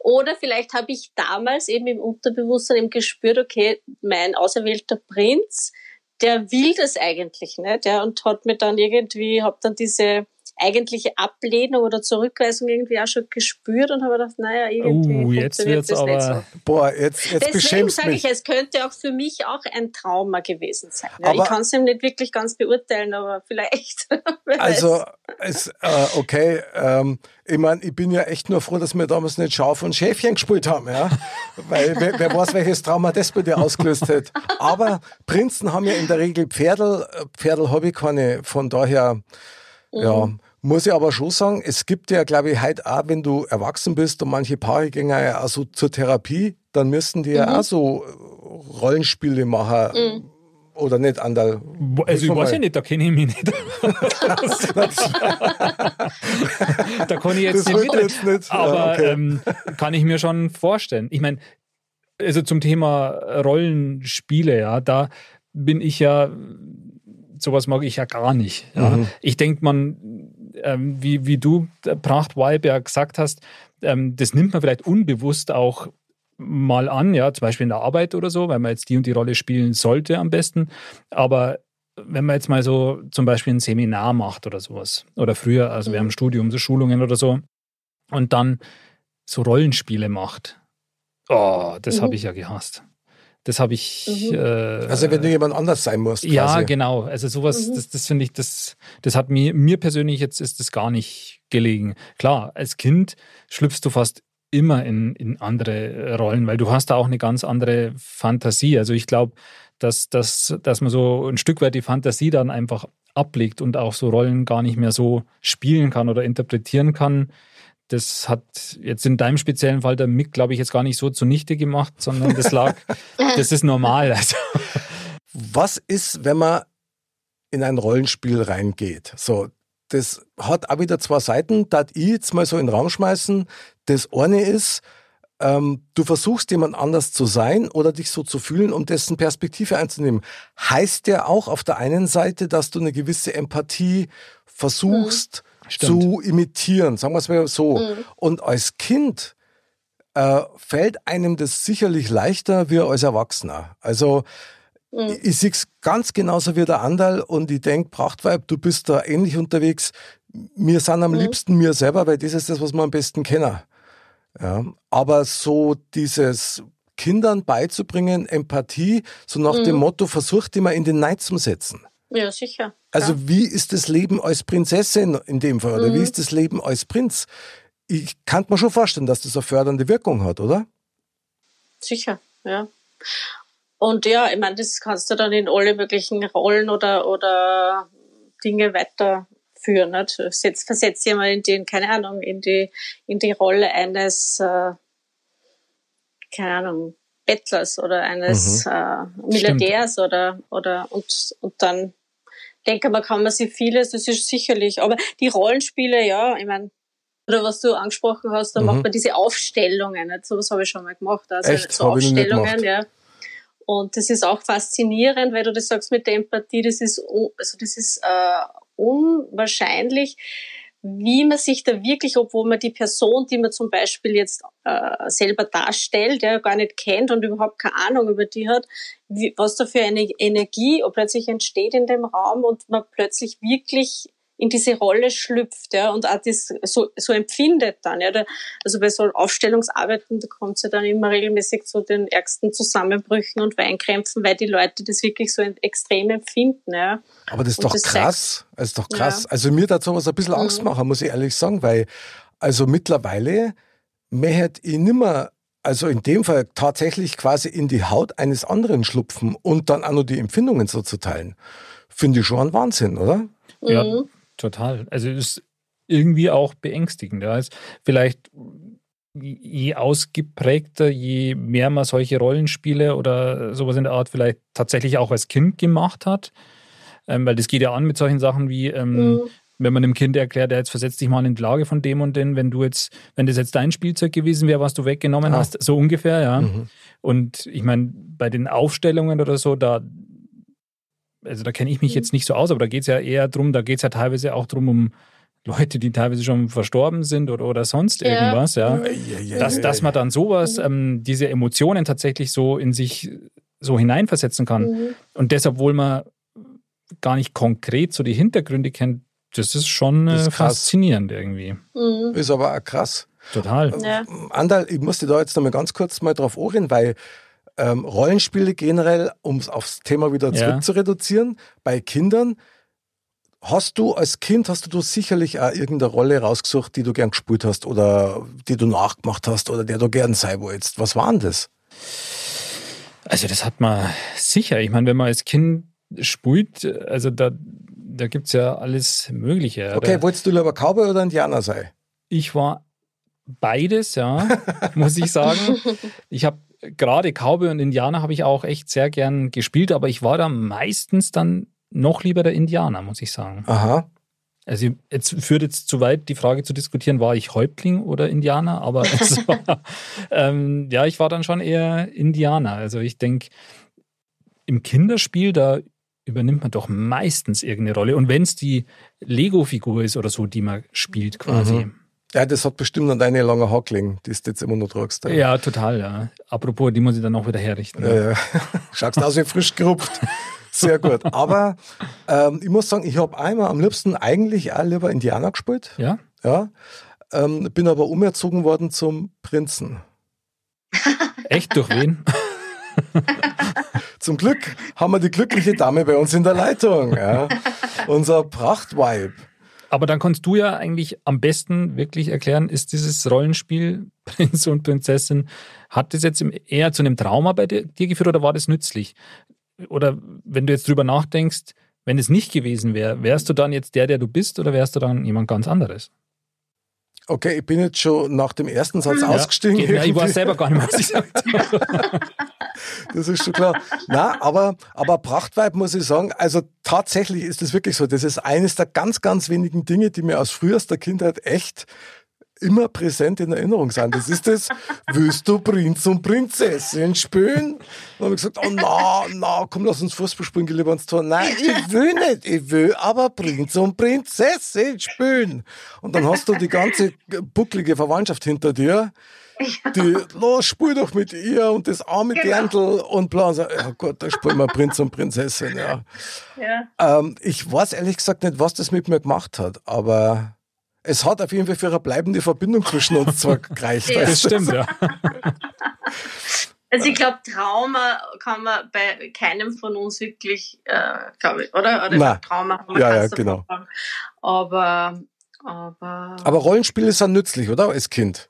S4: Oder vielleicht habe ich damals eben im Unterbewusstsein eben gespürt, okay, mein auserwählter Prinz, der will das eigentlich nicht, ja, und hat mir dann irgendwie, hab dann diese eigentliche Ablehnung oder Zurückweisung irgendwie auch schon gespürt und habe gedacht, naja, irgendwie
S3: uh, jetzt wird's das aber, nicht so.
S1: Boah, jetzt, jetzt
S4: Deswegen sage ich, es könnte auch für mich auch ein Trauma gewesen sein. Ja, ich kann es ihm nicht wirklich ganz beurteilen, aber vielleicht.
S1: also, es, äh, okay, ähm, ich meine, ich bin ja echt nur froh, dass wir damals nicht Schaf und Schäfchen gespielt haben, ja. Weil wer, wer weiß, welches Trauma das bei dir ausgelöst hat. Aber Prinzen haben ja in der Regel Pferdel. Pferdel habe ich keine, von daher, mhm. Muss ich aber schon sagen, es gibt ja, glaube ich, heute auch, wenn du erwachsen bist und manche Paare gehen ja auch so zur Therapie, dann müssten die mhm. ja auch so äh, Rollenspiele machen. Mhm. Oder nicht an der.
S3: Also, ich weiß ja nicht, da kenne ich mich nicht. da kann ich jetzt, nicht, jetzt nicht. Aber okay. ähm, kann ich mir schon vorstellen. Ich meine, also zum Thema Rollenspiele, ja, da bin ich ja, sowas mag ich ja gar nicht. Ja. Mhm. Ich denke, man ähm, wie, wie du, äh, Pracht Weiberg, gesagt hast, ähm, das nimmt man vielleicht unbewusst auch mal an, ja, zum Beispiel in der Arbeit oder so, weil man jetzt die und die Rolle spielen sollte am besten. Aber wenn man jetzt mal so zum Beispiel ein Seminar macht oder sowas, oder früher, also wir haben Studium, so Schulungen oder so, und dann so Rollenspiele macht, oh, das mhm. habe ich ja gehasst. Das habe ich. Mhm. Äh,
S1: also wenn du jemand anders sein musst.
S3: Quasi. Ja, genau. Also sowas, mhm. das, das finde ich, das, das hat mir, mir persönlich jetzt ist das gar nicht gelegen. Klar, als Kind schlüpfst du fast immer in, in andere Rollen, weil du hast da auch eine ganz andere Fantasie. Also ich glaube, dass, dass, dass man so ein Stück weit die Fantasie dann einfach ablegt und auch so Rollen gar nicht mehr so spielen kann oder interpretieren kann, das hat jetzt in deinem speziellen Fall der Mick, glaube ich, jetzt gar nicht so zunichte gemacht, sondern das lag, das ist normal. Also.
S1: Was ist, wenn man in ein Rollenspiel reingeht? So, das hat auch wieder zwei Seiten, da ich jetzt mal so in den Raum schmeißen. Das eine ist, ähm, du versuchst jemand anders zu sein oder dich so zu fühlen, um dessen Perspektive einzunehmen. Heißt ja auch auf der einen Seite, dass du eine gewisse Empathie versuchst, mhm Stimmt. zu imitieren, sagen wir es mal so. Mhm. Und als Kind äh, fällt einem das sicherlich leichter wie als Erwachsener. Also mhm. ich, ich sehe es ganz genauso wie der Andal und ich denke, Prachtweib, du bist da ähnlich unterwegs. Wir sind am mhm. liebsten mir selber, weil das ist das, was wir am besten kennen. Ja, aber so dieses Kindern beizubringen, Empathie, so nach dem mhm. Motto, versucht immer in den Neid zu setzen.
S4: Ja, sicher.
S1: Also ja. wie ist das Leben als Prinzessin in dem Fall oder mhm. wie ist das Leben als Prinz? Ich kann mir schon vorstellen, dass das eine fördernde Wirkung hat, oder?
S4: Sicher, ja. Und ja, ich meine, das kannst du dann in alle möglichen Rollen oder, oder Dinge weiterführen. Nicht? Versetz, versetz dich mal in den, keine Ahnung, in die, in die Rolle eines, äh, keine Ahnung, Bettlers oder eines mhm. äh, Milliardärs oder, oder und, und dann denke man, kann man sich vieles, das ist sicherlich, aber die Rollenspiele, ja, ich meine, oder was du angesprochen hast, da mhm. macht man diese Aufstellungen, nicht? so was habe ich schon mal gemacht, also
S1: Echt?
S4: so Aufstellungen, ja. Und das ist auch faszinierend, weil du das sagst mit der Empathie, das ist, also das ist äh, unwahrscheinlich, wie man sich da wirklich, obwohl man die Person, die man zum Beispiel jetzt äh, selber darstellt, ja, gar nicht kennt und überhaupt keine Ahnung über die hat, wie, was da für eine Energie plötzlich entsteht in dem Raum und man plötzlich wirklich in diese Rolle schlüpft, ja, und auch das so, so empfindet dann, ja. Also bei so Aufstellungsarbeiten, da kommt es ja dann immer regelmäßig zu den ärgsten Zusammenbrüchen und Weinkrämpfen, weil die Leute das wirklich so extrem empfinden, ja.
S1: Aber das ist und doch das krass. Das ist doch krass. Ja. Also mir da sowas ein bisschen Angst mhm. machen, muss ich ehrlich sagen, weil, also mittlerweile, mehr hätte ich nimmer also in dem Fall tatsächlich quasi in die Haut eines anderen schlupfen und dann auch noch die Empfindungen so zu teilen. Finde ich schon ein Wahnsinn, oder?
S3: Ja, mhm. Total. Also es ist irgendwie auch beängstigend. Ja. Vielleicht je ausgeprägter, je mehr man solche Rollenspiele oder sowas in der Art vielleicht tatsächlich auch als Kind gemacht hat. Ähm, weil das geht ja an mit solchen Sachen wie, ähm, mhm. wenn man dem Kind erklärt, jetzt versetzt dich mal in die Lage von dem und dem, wenn du jetzt, wenn das jetzt dein Spielzeug gewesen wäre, was du weggenommen ah. hast, so ungefähr, ja. Mhm. Und ich meine, bei den Aufstellungen oder so, da also da kenne ich mich jetzt nicht so aus, aber da geht es ja eher darum, da geht es ja teilweise auch darum, um Leute, die teilweise schon verstorben sind oder, oder sonst ja. irgendwas, ja. ja, ja dass, dass man dann sowas, mhm. ähm, diese Emotionen tatsächlich so in sich so hineinversetzen kann. Mhm. Und deshalb, obwohl man gar nicht konkret so die Hintergründe kennt, das ist schon das ist faszinierend irgendwie.
S1: Mhm. Ist aber auch krass.
S3: Total.
S1: Ja. Andal, ich musste da jetzt nochmal ganz kurz mal drauf ohren, weil ähm, Rollenspiele generell, um es aufs Thema wieder zurück ja. zu reduzieren, bei Kindern, hast du als Kind, hast du sicherlich auch irgendeine Rolle rausgesucht, die du gern gespielt hast oder die du nachgemacht hast oder der du gern sein wolltest. Was war denn das?
S3: Also das hat man sicher. Ich meine, wenn man als Kind spielt, also da, da gibt es ja alles Mögliche.
S1: Okay, oder? wolltest du lieber Cowboy oder Indianer sein?
S3: Ich war beides, ja, muss ich sagen. Ich habe gerade Cowboy und Indianer habe ich auch echt sehr gern gespielt, aber ich war da meistens dann noch lieber der Indianer, muss ich sagen.
S1: Aha.
S3: Also jetzt führt jetzt zu weit, die Frage zu diskutieren, war ich Häuptling oder Indianer, aber war, ähm, ja, ich war dann schon eher Indianer. Also ich denke, im Kinderspiel, da übernimmt man doch meistens irgendeine Rolle. Und wenn es die Lego-Figur ist oder so, die man spielt quasi. Mhm.
S1: Ja, das hat bestimmt an deine lange Hackling, die du jetzt immer noch tragst.
S3: Ja. ja, total, ja. Apropos, die muss ich dann auch wieder herrichten.
S1: Ja, ja. Schaust aus wie frisch gerupft. Sehr gut. Aber ähm, ich muss sagen, ich habe einmal am liebsten eigentlich auch lieber Indianer gespielt.
S3: Ja.
S1: Ja. Ähm, bin aber umerzogen worden zum Prinzen.
S3: Echt? Durch wen?
S1: Zum Glück haben wir die glückliche Dame bei uns in der Leitung. Ja. Unser Prachtweib.
S3: Aber dann kannst du ja eigentlich am besten wirklich erklären, ist dieses Rollenspiel Prinz und Prinzessin, hat das jetzt eher zu einem Trauma bei dir geführt oder war das nützlich? Oder wenn du jetzt drüber nachdenkst, wenn es nicht gewesen wäre, wärst du dann jetzt der, der du bist oder wärst du dann jemand ganz anderes?
S1: Okay, ich bin jetzt schon nach dem ersten Satz ja, ausgestiegen.
S3: Ja, ich weiß selber gar nicht, was ich sagte.
S1: Das ist schon klar. Na, aber, aber Prachtweib muss ich sagen, also tatsächlich ist das wirklich so. Das ist eines der ganz, ganz wenigen Dinge, die mir aus frühester Kindheit echt immer präsent in Erinnerung sind. Das ist das, willst du Prinz und Prinzessin spielen? Dann habe ich gesagt, oh na, na, komm, lass uns Fußball spielen, lieber ins Tor. Nein, ich will nicht, ich will aber Prinz und Prinzessin spielen. Und dann hast du die ganze bucklige Verwandtschaft hinter dir, die, los, spiel doch mit ihr und das arme genau. Dirndl und bla. So, ja Gott, da spielen wir Prinz und Prinzessin, ja. ja. Ähm, ich weiß ehrlich gesagt nicht, was das mit mir gemacht hat, aber es hat auf jeden Fall für eine bleibende Verbindung zwischen uns zwei gereicht.
S3: ja. Das stimmt, ja.
S4: Also ich glaube, Trauma kann man bei keinem von uns wirklich, äh, glaube ich, oder? oder
S1: Nein.
S4: Trauma
S1: kann man ja, ja, genau.
S4: Aber, aber.
S1: Aber Rollenspiele sind nützlich, oder? Als Kind.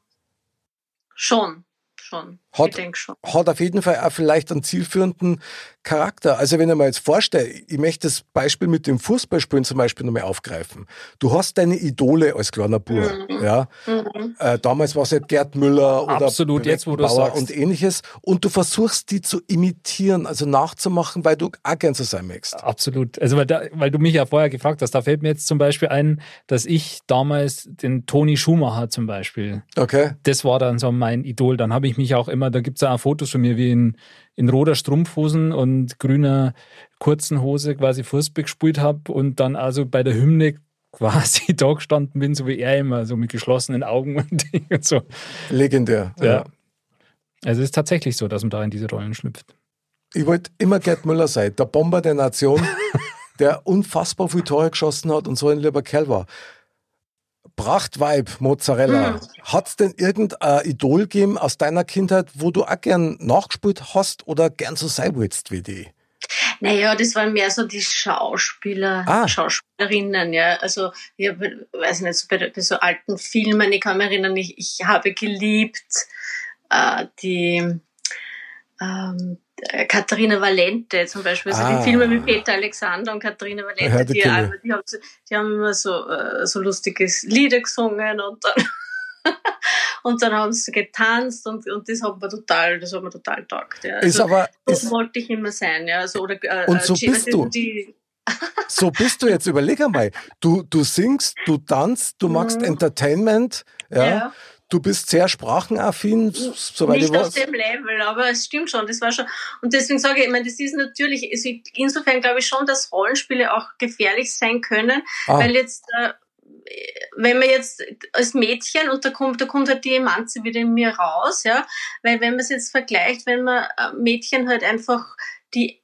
S4: Schon schon.
S1: Hat. Hat auf jeden Fall auch vielleicht einen zielführenden Charakter. Also wenn ich mir jetzt vorstelle, ich möchte das Beispiel mit dem Fußballspielen zum Beispiel nochmal aufgreifen. Du hast deine Idole als kleiner Bub, mhm. ja. Mhm. Äh, damals war es halt Gerd Müller oder
S3: Absolut, jetzt, wo du
S1: Bauer und ähnliches. Und du versuchst, die zu imitieren, also nachzumachen, weil du auch gern so sein möchtest.
S3: Absolut. Also weil, da, weil du mich ja vorher gefragt hast, da fällt mir jetzt zum Beispiel ein, dass ich damals den Toni Schumacher zum Beispiel,
S1: okay.
S3: das war dann so mein Idol. Dann habe ich mich auch immer, da gibt es auch Fotos von mir, wie in, in roter Strumpfhosen und grüner kurzen Hose quasi Fußball gespielt habe und dann also bei der Hymne quasi da gestanden bin, so wie er immer, so mit geschlossenen Augen und, so.
S1: Legendär.
S3: Ja. ja. Also es ist tatsächlich so, dass man da in diese Rollen schlüpft.
S1: Ich wollte immer Gerd Müller sein, der Bomber der Nation, der unfassbar viel Tore geschossen hat und so ein lieber Kerl war. Prachtweib Mozzarella. Mhm. Hat es denn irgendein Idol gegeben aus deiner Kindheit, wo du auch gern nachgespielt hast oder gern so sein willst wie die?
S4: Naja, das waren mehr so die Schauspieler, ah. Schauspielerinnen, ja. Also, ich hab, weiß nicht, so bei, bei, so alten Filmen, ich kann mich erinnern, ich, ich habe geliebt äh, die ähm, äh, Katharina Valente zum Beispiel, also ah. die Filme mit Peter Alexander und Katharina Valente, die, die, haben, die, haben, immer so, äh, so lustiges Lieder gesungen und dann, und dann haben sie getanzt und, und das hat mir total, das hat mir total taugt. Ja. Also,
S1: aber,
S4: das
S1: ist,
S4: wollte ich immer sein, ja. Also, oder,
S1: äh, und so bist also, du. Die, so bist du jetzt, überleg einmal. Du, du singst, du tanzt, du machst mhm. Entertainment, ja. ja du bist sehr sprachenaffin,
S4: soweit Nicht ich weiß. auf dem Level, aber es stimmt schon, das war schon. Und deswegen sage ich, ich meine, das ist natürlich, insofern glaube ich schon, dass Rollenspiele auch gefährlich sein können, ah. weil jetzt, äh, wenn man jetzt als Mädchen und da kommt, da kommt halt die Emanze wieder in mir raus, ja, weil wenn man es jetzt vergleicht, wenn man äh, Mädchen halt einfach die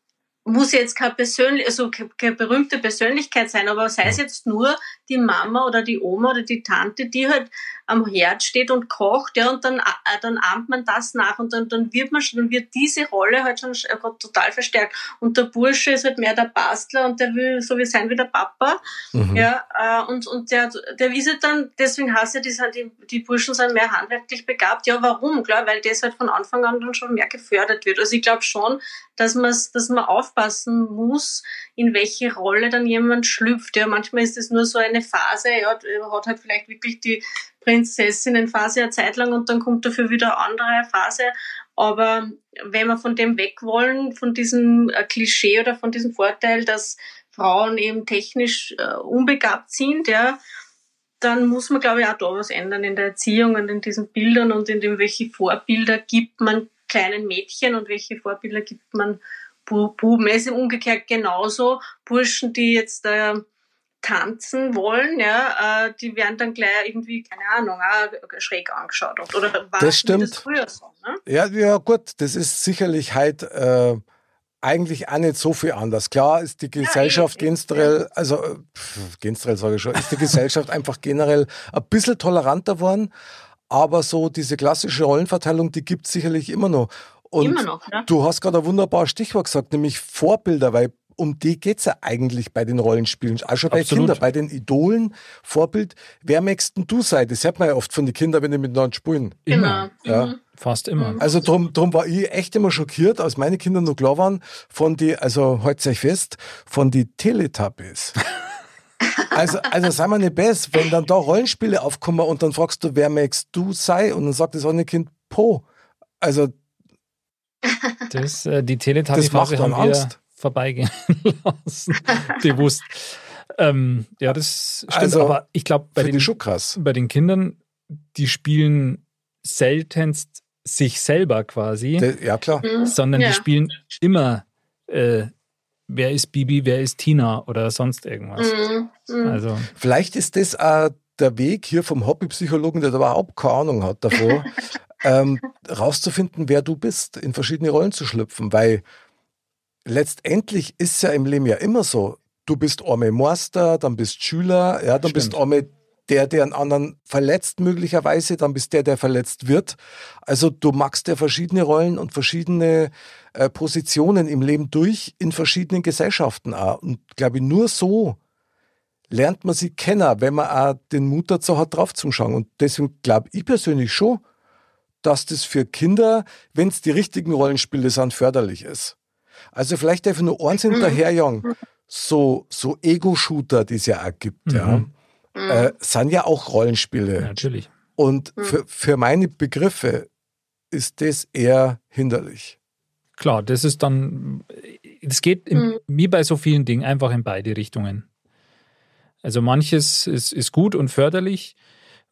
S4: muss jetzt keine persönlich, also keine berühmte Persönlichkeit sein, aber sei es jetzt nur die Mama oder die Oma oder die Tante, die halt am Herd steht und kocht, ja, und dann, äh, dann ahmt man das nach und dann, dann wird man schon, dann wird diese Rolle halt schon total verstärkt. Und der Bursche ist halt mehr der Bastler und der will so wie sein wie der Papa, mhm. ja, äh, und, und der, der ist halt dann, deswegen heißt ja, die, die, die Burschen sind mehr handwerklich begabt. Ja, warum? Klar, weil das halt von Anfang an dann schon mehr gefördert wird. Also ich glaube schon, dass man, dass man aufpassen muss, in welche Rolle dann jemand schlüpft. Ja, manchmal ist es nur so eine Phase, ja, hat halt vielleicht wirklich die Prinzessinnenphase eine Zeit lang und dann kommt dafür wieder eine andere Phase. Aber wenn wir von dem weg wollen, von diesem äh, Klischee oder von diesem Vorteil, dass Frauen eben technisch äh, unbegabt sind, ja, dann muss man, glaube ich, auch da was ändern in der Erziehung und in diesen Bildern und in dem, welche Vorbilder gibt man kleinen Mädchen und welche Vorbilder gibt man Buben. Es ist umgekehrt genauso. Burschen, die jetzt äh, tanzen wollen, ja, äh, die werden dann gleich irgendwie, keine Ahnung, auch schräg angeschaut. Oder
S1: war das stimmt. das früher so? Ne? Ja, ja, gut, das ist sicherlich halt äh, eigentlich auch nicht so viel anders. Klar ist die Gesellschaft ja, generell, also pff, generell sage ich schon, ist die Gesellschaft einfach generell ein bisschen toleranter geworden. Aber so diese klassische Rollenverteilung, die gibt es sicherlich immer noch. Und immer noch, ne? du hast gerade ein wunderbares Stichwort gesagt, nämlich Vorbilder, weil um die geht es ja eigentlich bei den Rollenspielen. Auch schon bei Absolut. Kindern, bei den Idolen, Vorbild. Wer möchtest du sein? Das hört man ja oft von den Kindern, wenn die miteinander spielen.
S3: Immer.
S1: Ja.
S3: Mhm. Fast immer.
S1: Also drum, drum war ich echt immer schockiert, als meine Kinder noch klar waren, von die, also heute euch fest, von die Teletubbies. Also, also sei mal nicht besser, wenn dann da Rollenspiele aufkommen und dann fragst du, wer möchtest du sein? Und dann sagt das eine Kind, Po. Also.
S3: Das, äh, die Teletubby-Phase haben wir Angst. vorbeigehen lassen. Bewusst. Ähm, ja, das stimmt. Also, aber ich glaube, bei, den, bei den Kindern, die spielen seltenst sich selber quasi.
S1: ja, klar.
S3: Mhm. Sondern ja. die spielen immer äh, wer ist Bibi, wer ist Tina oder sonst irgendwas. Mhm.
S1: Mhm. Also. Vielleicht ist das auch der Weg hier vom Hobbypsychologen, der überhaupt keine Ahnung hat davor, ähm, rauszufinden, wer du bist, in verschiedene Rollen zu schlüpfen, weil letztendlich ist ja im Leben ja immer so, du bist einmal Meister, dann bist Schüler, ja, dann Stimmt. bist einmal der, der einen anderen verletzt möglicherweise, dann bist der, der verletzt wird. Also du machst ja verschiedene Rollen und verschiedene äh, Positionen im Leben durch in verschiedenen Gesellschaften auch. Und glaube ich, nur so lernt man sie kennen, wenn man auch den Mut dazu hat, drauf zu schauen. Und deswegen glaube ich persönlich schon, dass das für Kinder, wenn es die richtigen Rollenspiele sind, förderlich ist. Also vielleicht einfach nur eins hinterherjagen, so, so Ego-Shooter, die es ja auch gibt, mhm. ja mhm. äh, sind ja auch Rollenspiele.
S3: Ja, natürlich.
S1: Und mhm. für, für meine Begriffe ist das eher hinderlich.
S3: Klar, das ist dann, es geht im, mhm. wie bei so vielen Dingen einfach in beide Richtungen. Also manches ist, ist gut und förderlich,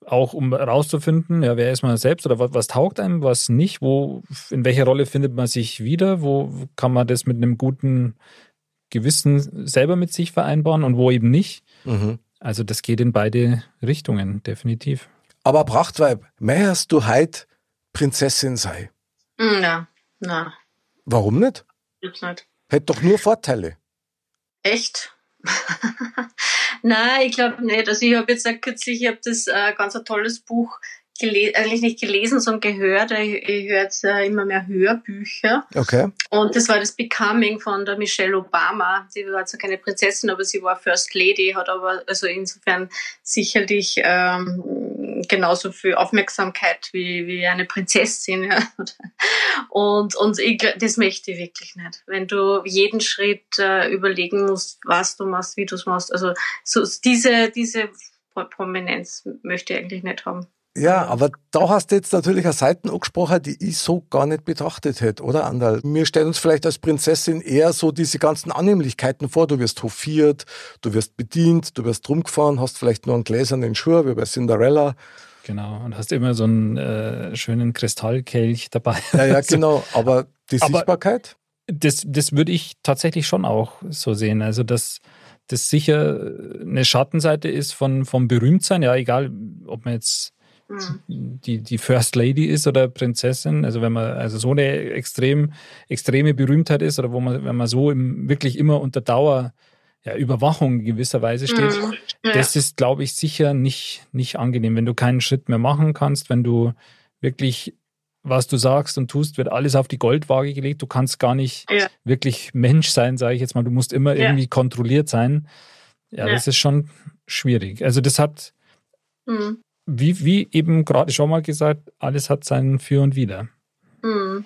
S3: auch um herauszufinden, ja, wer ist man selbst oder was, was, taugt einem, was nicht, wo, in welcher Rolle findet man sich wieder, wo kann man das mit einem guten Gewissen selber mit sich vereinbaren und wo eben nicht. Mhm. Also das geht in beide Richtungen, definitiv.
S1: Aber Prachtweib, mehrst du heute Prinzessin sei?
S4: Na, na.
S1: Warum nicht?
S4: Jetzt nicht.
S1: Hätte doch nur Vorteile.
S4: Echt? Nein, ich glaube nicht. Also ich habe jetzt kürzlich, ich habe das äh, ganz ein tolles Buch eigentlich nicht gelesen, sondern gehört. Ich, ich höre jetzt äh, immer mehr Hörbücher.
S1: Okay.
S4: Und das war das Becoming von der Michelle Obama. Sie war zwar keine Prinzessin, aber sie war First Lady, hat aber also insofern sicherlich ähm, genauso viel Aufmerksamkeit wie, wie eine Prinzessin. Ja. Und, und ich, das möchte ich wirklich nicht. Wenn du jeden Schritt äh, überlegen musst, was du machst, wie du es machst. Also so diese, diese Prominenz möchte ich eigentlich nicht haben.
S1: Ja, aber da hast du jetzt natürlich eine Seite angesprochen, die ich so gar nicht betrachtet hätte, oder Andal? Wir stellen uns vielleicht als Prinzessin eher so diese ganzen Annehmlichkeiten vor. Du wirst hofiert, du wirst bedient, du wirst rumgefahren, hast vielleicht nur einen gläsernen Schuh, wie bei Cinderella.
S3: Genau, und hast immer so einen äh, schönen Kristallkelch dabei.
S1: Ja, ja, genau. Aber die aber Sichtbarkeit?
S3: Das, das würde ich tatsächlich schon auch so sehen. Also, dass das sicher eine Schattenseite ist von, vom Berühmtsein. Ja, egal, ob man jetzt. Die, die First Lady ist oder Prinzessin. Also wenn man also so eine extrem, extreme Berühmtheit ist oder wo man, wenn man so im, wirklich immer unter Dauer ja, Überwachung gewisserweise steht, mhm. ja. das ist, glaube ich, sicher nicht, nicht angenehm, wenn du keinen Schritt mehr machen kannst, wenn du wirklich was du sagst und tust, wird alles auf die Goldwaage gelegt. Du kannst gar nicht ja. wirklich Mensch sein, sage ich jetzt mal. Du musst immer ja. irgendwie kontrolliert sein. Ja, ja, das ist schon schwierig. Also das hat, mhm. Wie, wie eben gerade schon mal gesagt, alles hat sein Für und Wider.
S4: Mhm.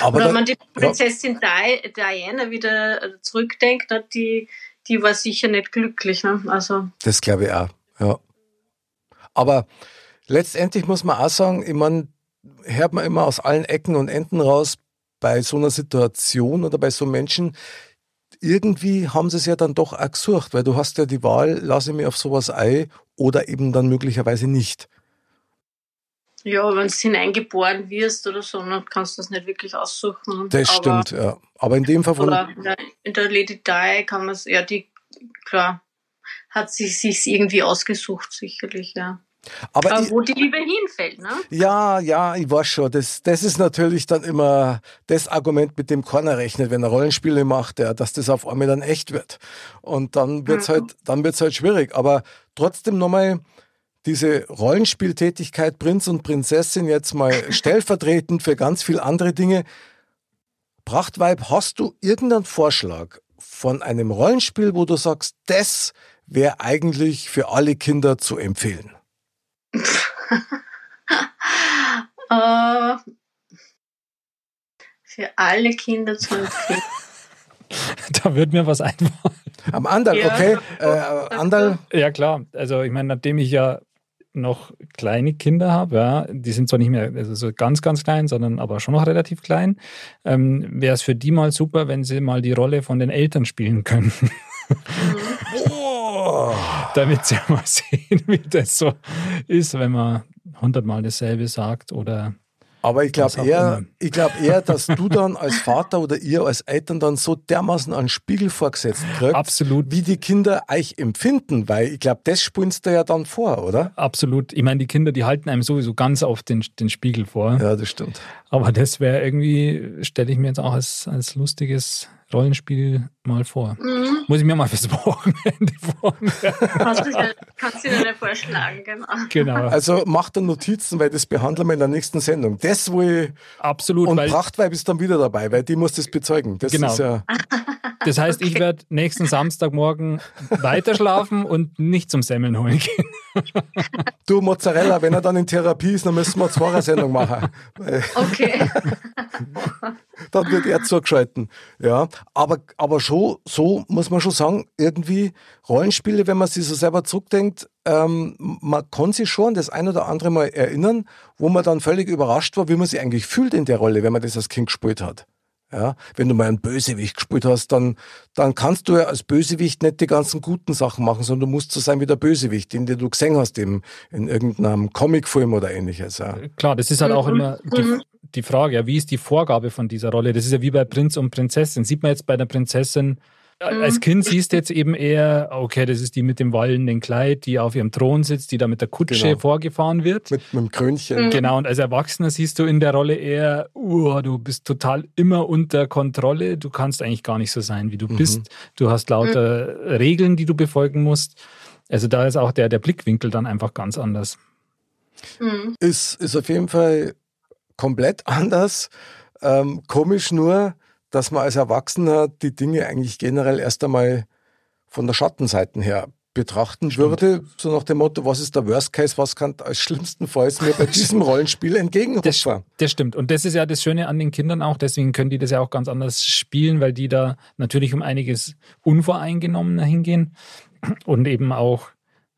S4: Aber wenn man die Prinzessin Diana wieder zurückdenkt, die, die war sicher nicht glücklich. Ne? Also.
S1: Das glaube ich auch, ja. Aber letztendlich muss man auch sagen, ich meine, hört man immer aus allen Ecken und Enden raus, bei so einer Situation oder bei so Menschen, irgendwie haben sie es ja dann doch auch gesucht, weil du hast ja die Wahl, lasse ich mich auf sowas ein oder eben dann möglicherweise nicht.
S4: Ja, wenn du hineingeboren wirst oder so, dann kannst du das nicht wirklich aussuchen.
S1: Das aber, stimmt, ja. Aber in dem Fall
S4: Oder in der Lady Di kann man es, ja, die, klar, hat sie sich irgendwie ausgesucht, sicherlich, ja.
S1: Aber,
S4: Aber wo die Liebe hinfällt, ne?
S1: Ja, ja, ich weiß schon. Das, das ist natürlich dann immer das Argument, mit dem keiner rechnet, wenn er Rollenspiele macht, ja, dass das auf einmal dann echt wird. Und dann wird's mhm. halt, dann wird's halt schwierig. Aber trotzdem nochmal, diese Rollenspieltätigkeit Prinz und Prinzessin jetzt mal stellvertretend für ganz viele andere Dinge. Prachtweib, hast du irgendeinen Vorschlag von einem Rollenspiel, wo du sagst, das wäre eigentlich für alle Kinder zu empfehlen?
S4: Uh, für alle Kinder zu empfehlen.
S3: da wird mir was einfallen.
S1: Am Andal, ja. okay. Äh, Andal?
S3: Ja, klar. Also, ich meine, nachdem ich ja noch kleine Kinder habe, ja, die sind zwar nicht mehr also so ganz, ganz klein, sondern aber schon noch relativ klein, ähm, wäre es für die mal super, wenn sie mal die Rolle von den Eltern spielen können. Mhm. Oh. Damit sie mal sehen, wie das so ist, wenn man hundertmal dasselbe sagt oder
S1: aber ich glaube eher, ich glaube eher, dass du dann als Vater oder ihr als Eltern dann so dermaßen einen Spiegel vorgesetzt kriegt,
S3: Absolut.
S1: wie die Kinder euch empfinden, weil ich glaube, das spulst du ja dann vor, oder?
S3: Absolut. Ich meine, die Kinder, die halten einem sowieso ganz oft den, den Spiegel vor.
S1: Ja, das stimmt.
S3: Aber das wäre irgendwie, stelle ich mir jetzt auch als, als lustiges Rollenspiel mal vor. Mhm. Muss ich mir mal fürs Wochenende
S4: vornehmen. Kannst du dir vorschlagen, genau.
S1: genau. Also mach dann Notizen, weil das behandeln wir in der nächsten Sendung. Das wo ich
S3: Absolut.
S1: Und Prachtweib ist dann wieder dabei, weil die muss das bezeugen. Das
S3: genau.
S1: ist ja
S3: das heißt, okay. ich werde nächsten Samstagmorgen weiter schlafen und nicht zum Semmeln holen gehen.
S1: Du Mozzarella, wenn er dann in Therapie ist, dann müssen wir zwei Sendung machen.
S4: Okay.
S1: dann wird er zugeschalten. Ja, aber, aber schon, so muss man schon sagen, irgendwie Rollenspiele, wenn man sich so selber zurückdenkt, ähm, man kann sich schon das ein oder andere Mal erinnern, wo man dann völlig überrascht war, wie man sich eigentlich fühlt in der Rolle, wenn man das als Kind gespielt hat. Ja, wenn du mal einen Bösewicht gespielt hast, dann, dann kannst du ja als Bösewicht nicht die ganzen guten Sachen machen, sondern du musst so sein wie der Bösewicht, den, den du gesehen hast im, in irgendeinem Comicfilm oder ähnliches. Ja.
S3: Klar, das ist halt auch immer die, mhm. die Frage, ja, wie ist die Vorgabe von dieser Rolle? Das ist ja wie bei Prinz und Prinzessin. Sieht man jetzt bei der Prinzessin, Mhm. Als Kind siehst du jetzt eben eher, okay, das ist die mit dem wallenden Kleid, die auf ihrem Thron sitzt, die da mit der Kutsche genau. vorgefahren wird.
S1: Mit, mit dem Krönchen.
S3: Mhm. Genau, und als Erwachsener siehst du in der Rolle eher, uh, du bist total immer unter Kontrolle, du kannst eigentlich gar nicht so sein, wie du mhm. bist. Du hast lauter mhm. Regeln, die du befolgen musst. Also da ist auch der, der Blickwinkel dann einfach ganz anders.
S1: Mhm. Ist, ist auf jeden Fall komplett anders. Ähm, komisch nur, dass man als Erwachsener die Dinge eigentlich generell erst einmal von der Schattenseite her betrachten Stimmt. würde, so nach dem Motto, was ist der Worst Case, was kann als schlimmstenfalls mir bei diesem Rollenspiel entgegenkommen?
S3: Das, das, stimmt. Und das ist ja das Schöne an den Kindern auch, deswegen können die das ja auch ganz anders spielen, weil die da natürlich um einiges unvoreingenommener hingehen und eben auch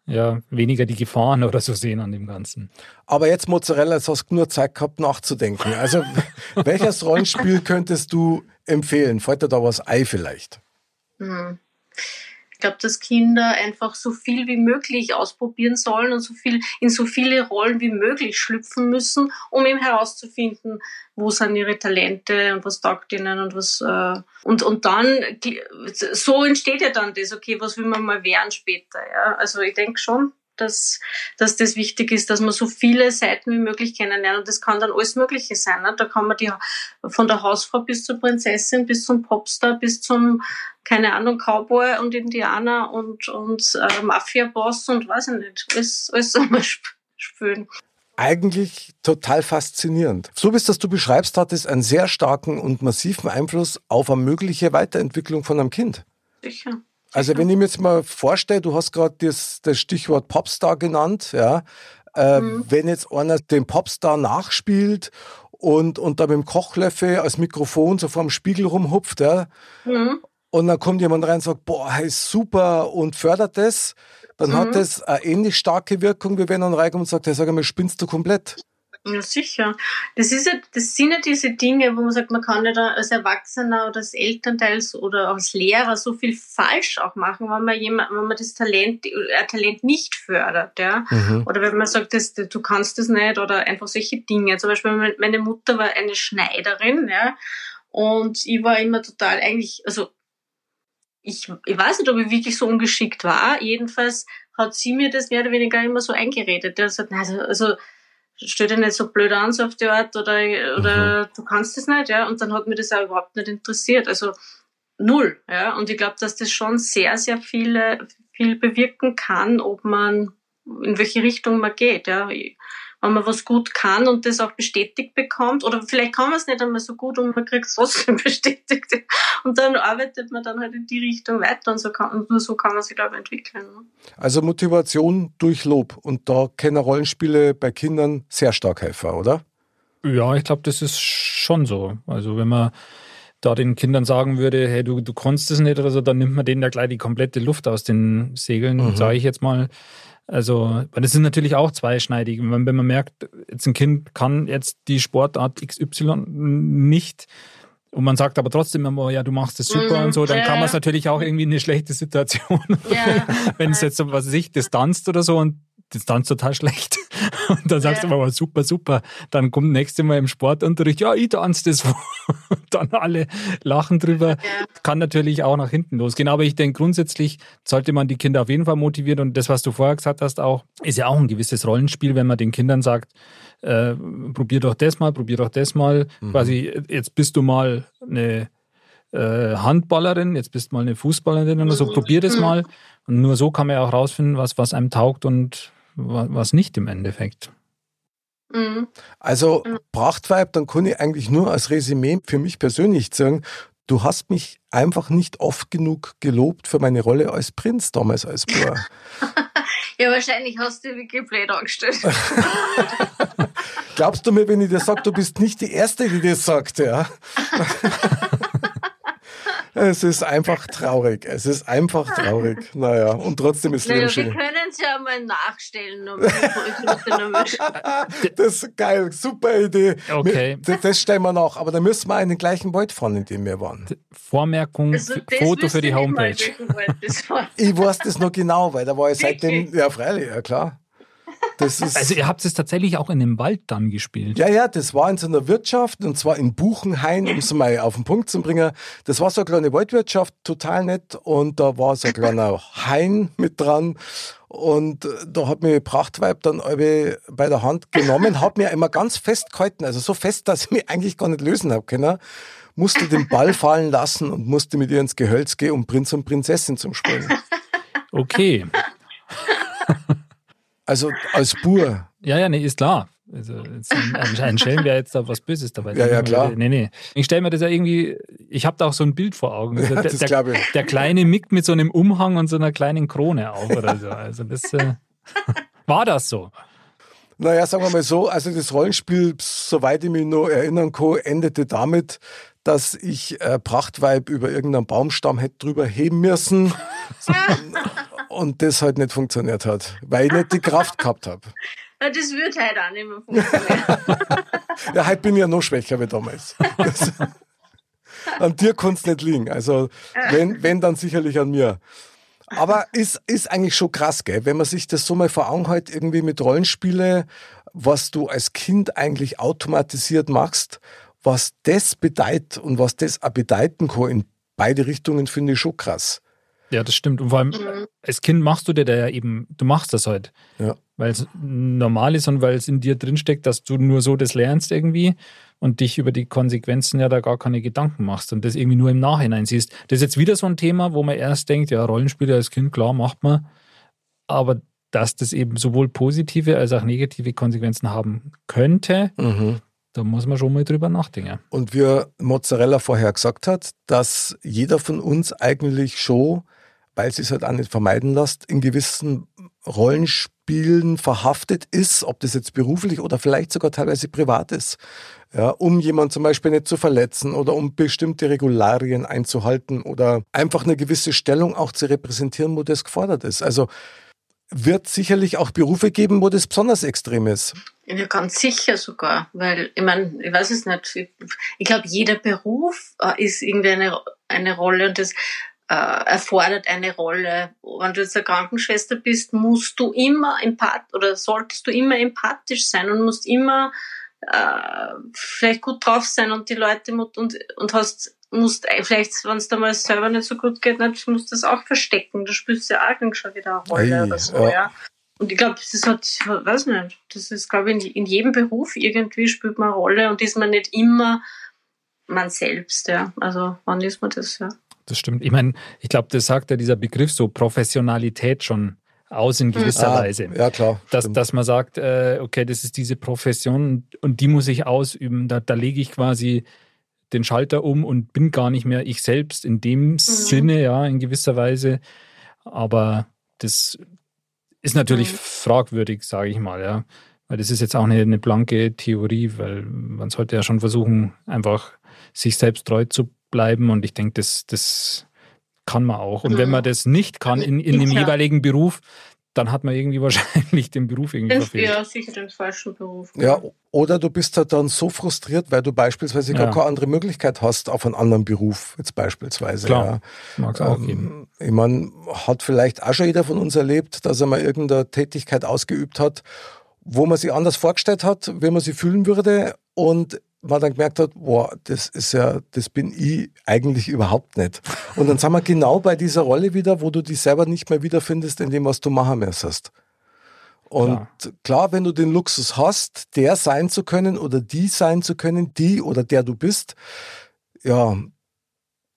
S3: ja, weniger die Gefahren oder so sehen an dem Ganzen.
S1: Aber jetzt Mozzarella, jetzt hast du nur Zeit gehabt nachzudenken. Also welches Rollenspiel könntest du empfehlen? Fällt dir da was ein vielleicht? Hm.
S4: Ich glaube, dass Kinder einfach so viel wie möglich ausprobieren sollen und so viel in so viele Rollen wie möglich schlüpfen müssen, um eben herauszufinden, wo sind ihre Talente und was taugt ihnen und was äh, und und dann so entsteht ja dann das, okay, was will man mal werden später, ja? Also ich denke schon, dass, dass das wichtig ist, dass man so viele Seiten wie möglich kennenlernt. Und das kann dann alles Mögliche sein. Ne? Da kann man die von der Hausfrau bis zur Prinzessin, bis zum Popstar, bis zum, keine Ahnung, Cowboy und Indianer und, und äh, Mafia-Boss und weiß ich nicht, alles, alles einmal spüren
S1: eigentlich total faszinierend. So wie es das du beschreibst, hat es einen sehr starken und massiven Einfluss auf eine mögliche Weiterentwicklung von einem Kind.
S4: Sicher.
S1: Also wenn ich mir jetzt mal vorstelle, du hast gerade das, das Stichwort Popstar genannt, ja. Äh, mhm. Wenn jetzt einer den Popstar nachspielt und, und da mit dem Kochlöffel als Mikrofon so vor dem Spiegel rumhupft, ja. Mhm. Und dann kommt jemand rein und sagt, boah, hey, super und fördert das, dann mhm. hat das eine ähnlich starke Wirkung, wie wenn er reinkommt und sagt, hey, sag einmal, spinnst du komplett?
S4: Ja, sicher. Das, ist ja, das sind ja diese Dinge, wo man sagt, man kann ja da als Erwachsener oder als Elternteil oder als Lehrer so viel falsch auch machen, wenn man jemand, wenn man das Talent, äh, Talent nicht fördert, ja. Mhm. Oder wenn man sagt, das, du kannst das nicht oder einfach solche Dinge. Zum Beispiel meine Mutter war eine Schneiderin, ja. Und ich war immer total eigentlich, also ich, ich weiß nicht, ob ich wirklich so ungeschickt war. Jedenfalls hat sie mir das mehr oder weniger immer so eingeredet. Der sagt, also, also stell dir nicht so blöd an, so auf die Art, oder, oder mhm. du kannst das nicht, ja. Und dann hat mir das auch überhaupt nicht interessiert. Also null, ja. Und ich glaube, dass das schon sehr, sehr viele, viel bewirken kann, ob man, in welche Richtung man geht, ja wenn man was gut kann und das auch bestätigt bekommt. Oder vielleicht kann man es nicht einmal so gut und man kriegt es trotzdem bestätigt. Und dann arbeitet man dann halt in die Richtung weiter und, so kann, und nur so kann man sich, glaube ich, entwickeln. Ne?
S1: Also Motivation durch Lob. Und da kennen Rollenspiele bei Kindern sehr stark helfen, oder?
S3: Ja, ich glaube, das ist schon so. Also wenn man da den Kindern sagen würde, hey, du, du kannst es nicht oder so, dann nimmt man denen ja gleich die komplette Luft aus den Segeln, mhm. sage ich jetzt mal. Also, weil das ist natürlich auch zweischneidig. Wenn, wenn man merkt, jetzt ein Kind kann jetzt die Sportart XY nicht und man sagt aber trotzdem immer, ja, du machst es super mm, und so, dann ja. kann man es natürlich auch irgendwie in eine schlechte Situation. Ja. wenn es jetzt so, was weiß ich, distanzt oder so und Distanz total schlecht. Und dann sagst ja. du aber super, super. Dann kommt nächste Mal im Sportunterricht, ja, ich tanze das vor. dann alle lachen drüber. Ja. Kann natürlich auch nach hinten losgehen. Aber ich denke, grundsätzlich sollte man die Kinder auf jeden Fall motivieren. Und das, was du vorher gesagt hast, auch, ist ja auch ein gewisses Rollenspiel, wenn man den Kindern sagt, äh, probier doch das mal, probier doch das mal. Mhm. Quasi, jetzt bist du mal eine äh, Handballerin, jetzt bist du mal eine Fußballerin oder so, probier das mhm. mal. Und nur so kann man ja auch rausfinden, was, was einem taugt und was nicht im Endeffekt.
S1: Mhm. Also Prachtweib, dann kann ich eigentlich nur als Resümee für mich persönlich sagen, du hast mich einfach nicht oft genug gelobt für meine Rolle als Prinz damals als Bauer.
S4: ja, wahrscheinlich hast du wirklich blöd angestellt.
S1: Glaubst du mir, wenn ich dir sage, du bist nicht die Erste, die das sagt, ja? Es ist einfach traurig. Es ist einfach traurig. Naja, und trotzdem ist naja, Leben schön.
S4: Wir können es ja mal nachstellen.
S1: das ist geil. Super Idee.
S3: Okay.
S1: Das, das stellen wir nach. Aber da müssen wir einen gleichen Wald fahren, in dem wir waren.
S3: Vormerkung, also, Foto für die Homepage.
S1: ich weiß das noch genau, weil da war ich seitdem, ja freilich, ja klar
S3: also ihr habt es tatsächlich auch in dem Wald dann gespielt?
S1: Ja, ja, das war in so einer Wirtschaft und zwar in Buchenhain, um es mal auf den Punkt zu bringen. Das war so eine kleine Waldwirtschaft, total nett und da war so ein kleiner Hain mit dran und da hat mir Prachtweib dann bei der Hand genommen, hat mir immer ganz fest gehalten, also so fest, dass ich mich eigentlich gar nicht lösen habe können musste den Ball fallen lassen und musste mit ihr ins Gehölz gehen, um Prinz und Prinzessin zu spielen.
S3: Okay.
S1: Also als Bur.
S3: Ja, ja, nee, ist klar. Also ein, ein Schelm wäre jetzt da was Böses dabei.
S1: Ja, ja, klar.
S3: Nee, nee. Ich stelle mir das ja irgendwie, ich habe da auch so ein Bild vor Augen. Also
S1: ja, der,
S3: der, der, kleine Mick mit so einem Umhang und so einer kleinen Krone auf oder so. Also das äh, war das so.
S1: Naja, sagen wir mal so, also das Rollenspiel, soweit ich mich noch erinnern kann, endete damit, dass ich äh, Prachtweib über irgendeinen Baumstamm hätte drüber heben müssen und das halt nicht funktioniert hat, weil ich nicht die Kraft gehabt habe.
S4: Das wird halt auch nicht mehr funktionieren.
S1: ja, heute bin ich ja noch schwächer wie damals. Das, an dir kann es nicht liegen. Also wenn, wenn, dann sicherlich an mir. Aber ist, ist eigentlich schon krass, gell? Wenn man sich das so mal vor Augen hält, irgendwie mit Rollenspiele, was du als Kind eigentlich automatisiert machst, was das bedeutet und was das auch bedeuten kann in beide Richtungen, finde ich schon krass.
S3: Ja, das stimmt. Und vor allem mhm. als Kind machst du dir da ja eben, du machst das halt. Ja. Weil es normal ist und weil es in dir drinsteckt, dass du nur so das lernst irgendwie und dich über die Konsequenzen ja da gar keine Gedanken machst und das irgendwie nur im Nachhinein siehst. Das ist jetzt wieder so ein Thema, wo man erst denkt, ja, Rollenspiele als Kind, klar, macht man. Aber dass das eben sowohl positive als auch negative Konsequenzen haben könnte, mhm. da muss man schon mal drüber nachdenken.
S1: Und wie Mozzarella vorher gesagt hat, dass jeder von uns eigentlich schon, weil es sich halt auch nicht vermeiden lässt, in gewissen Rollenspielen verhaftet ist, ob das jetzt beruflich oder vielleicht sogar teilweise privat ist ja, um jemanden zum Beispiel nicht zu verletzen oder um bestimmte Regularien einzuhalten oder einfach eine gewisse Stellung auch zu repräsentieren, wo das gefordert ist. Also wird sicherlich auch Berufe geben, wo das besonders extrem ist.
S4: Ja, ganz sicher sogar, weil ich meine, ich weiß es nicht. Ich glaube, jeder Beruf äh, ist irgendwie eine, eine Rolle und das äh, erfordert eine Rolle. Wenn du jetzt eine Krankenschwester bist, musst du immer empath oder solltest du immer empathisch sein und musst immer äh, vielleicht gut drauf sein und die Leute und, und hast musst vielleicht, wenn es damals selber nicht so gut geht, nicht, musst du das auch verstecken. Du spürst ja auch schon wieder eine Rolle Ei, oder so, ja. ja. Und ich glaube, das hat, weiß nicht, das ist, glaube ich, in, in, jedem Beruf irgendwie spielt man eine Rolle und ist man nicht immer man selbst, ja. Also, wann ist man das, ja?
S3: Das stimmt. Ich meine, ich glaube, das sagt ja dieser Begriff so Professionalität schon aus in gewisser ah, Weise.
S1: Ja, klar.
S3: Dass, dass man sagt, äh, okay, das ist diese Profession und die muss ich ausüben. Da, da lege ich quasi den Schalter um und bin gar nicht mehr ich selbst in dem mhm. Sinne, ja, in gewisser Weise. Aber das ist natürlich mhm. fragwürdig, sage ich mal, ja. Weil das ist jetzt auch eine, eine blanke Theorie, weil man sollte ja schon versuchen, einfach sich selbst treu zu bleiben. Und ich denke, das, das kann man auch. Und wenn man das nicht kann in, in dem jeweiligen Beruf, dann hat man irgendwie wahrscheinlich den Beruf irgendwie verfehlt.
S4: Ja, sicher den falschen Beruf.
S1: Ja, oder du bist halt dann so frustriert, weil du beispielsweise ja. gar keine andere Möglichkeit hast auf einen anderen Beruf, jetzt beispielsweise.
S3: Klar, ja. mag es auch ähm,
S1: geben. Ich meine, hat vielleicht auch schon jeder von uns erlebt, dass er mal irgendeine Tätigkeit ausgeübt hat, wo man sich anders vorgestellt hat, wie man sie fühlen würde und man dann gemerkt hat, boah, das ist ja, das bin ich eigentlich überhaupt nicht. Und dann sind wir genau bei dieser Rolle wieder, wo du dich selber nicht mehr wiederfindest in dem, was du machen müsstest. Und klar. klar, wenn du den Luxus hast, der sein zu können oder die sein zu können, die oder der du bist, ja,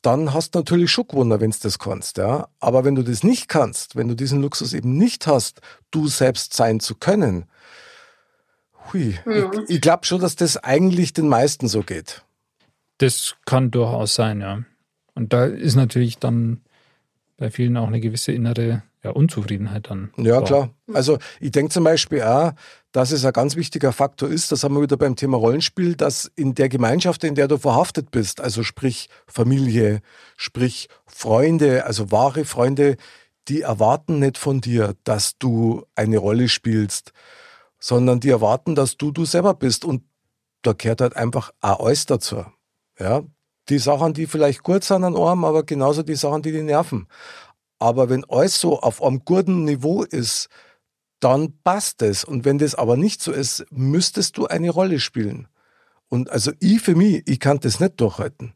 S1: dann hast du natürlich schon gewonnen, wenn du das kannst, ja. Aber wenn du das nicht kannst, wenn du diesen Luxus eben nicht hast, du selbst sein zu können, Hui. Mhm. Ich, ich glaube schon, dass das eigentlich den meisten so geht.
S3: Das kann durchaus sein, ja. Und da ist natürlich dann bei vielen auch eine gewisse innere ja, Unzufriedenheit dann.
S1: Ja, war. klar. Also ich denke zum Beispiel auch, dass es ein ganz wichtiger Faktor ist, das haben wir wieder beim Thema Rollenspiel, dass in der Gemeinschaft, in der du verhaftet bist, also sprich Familie, sprich Freunde, also wahre Freunde, die erwarten nicht von dir, dass du eine Rolle spielst, sondern die erwarten, dass du du selber bist. Und da gehört halt einfach auch alles dazu. Ja, die Sachen, die vielleicht gut sind an Arm, aber genauso die Sachen, die die nerven. Aber wenn alles so auf einem guten Niveau ist, dann passt es. Und wenn das aber nicht so ist, müsstest du eine Rolle spielen. Und also ich für mich, ich kann das nicht durchhalten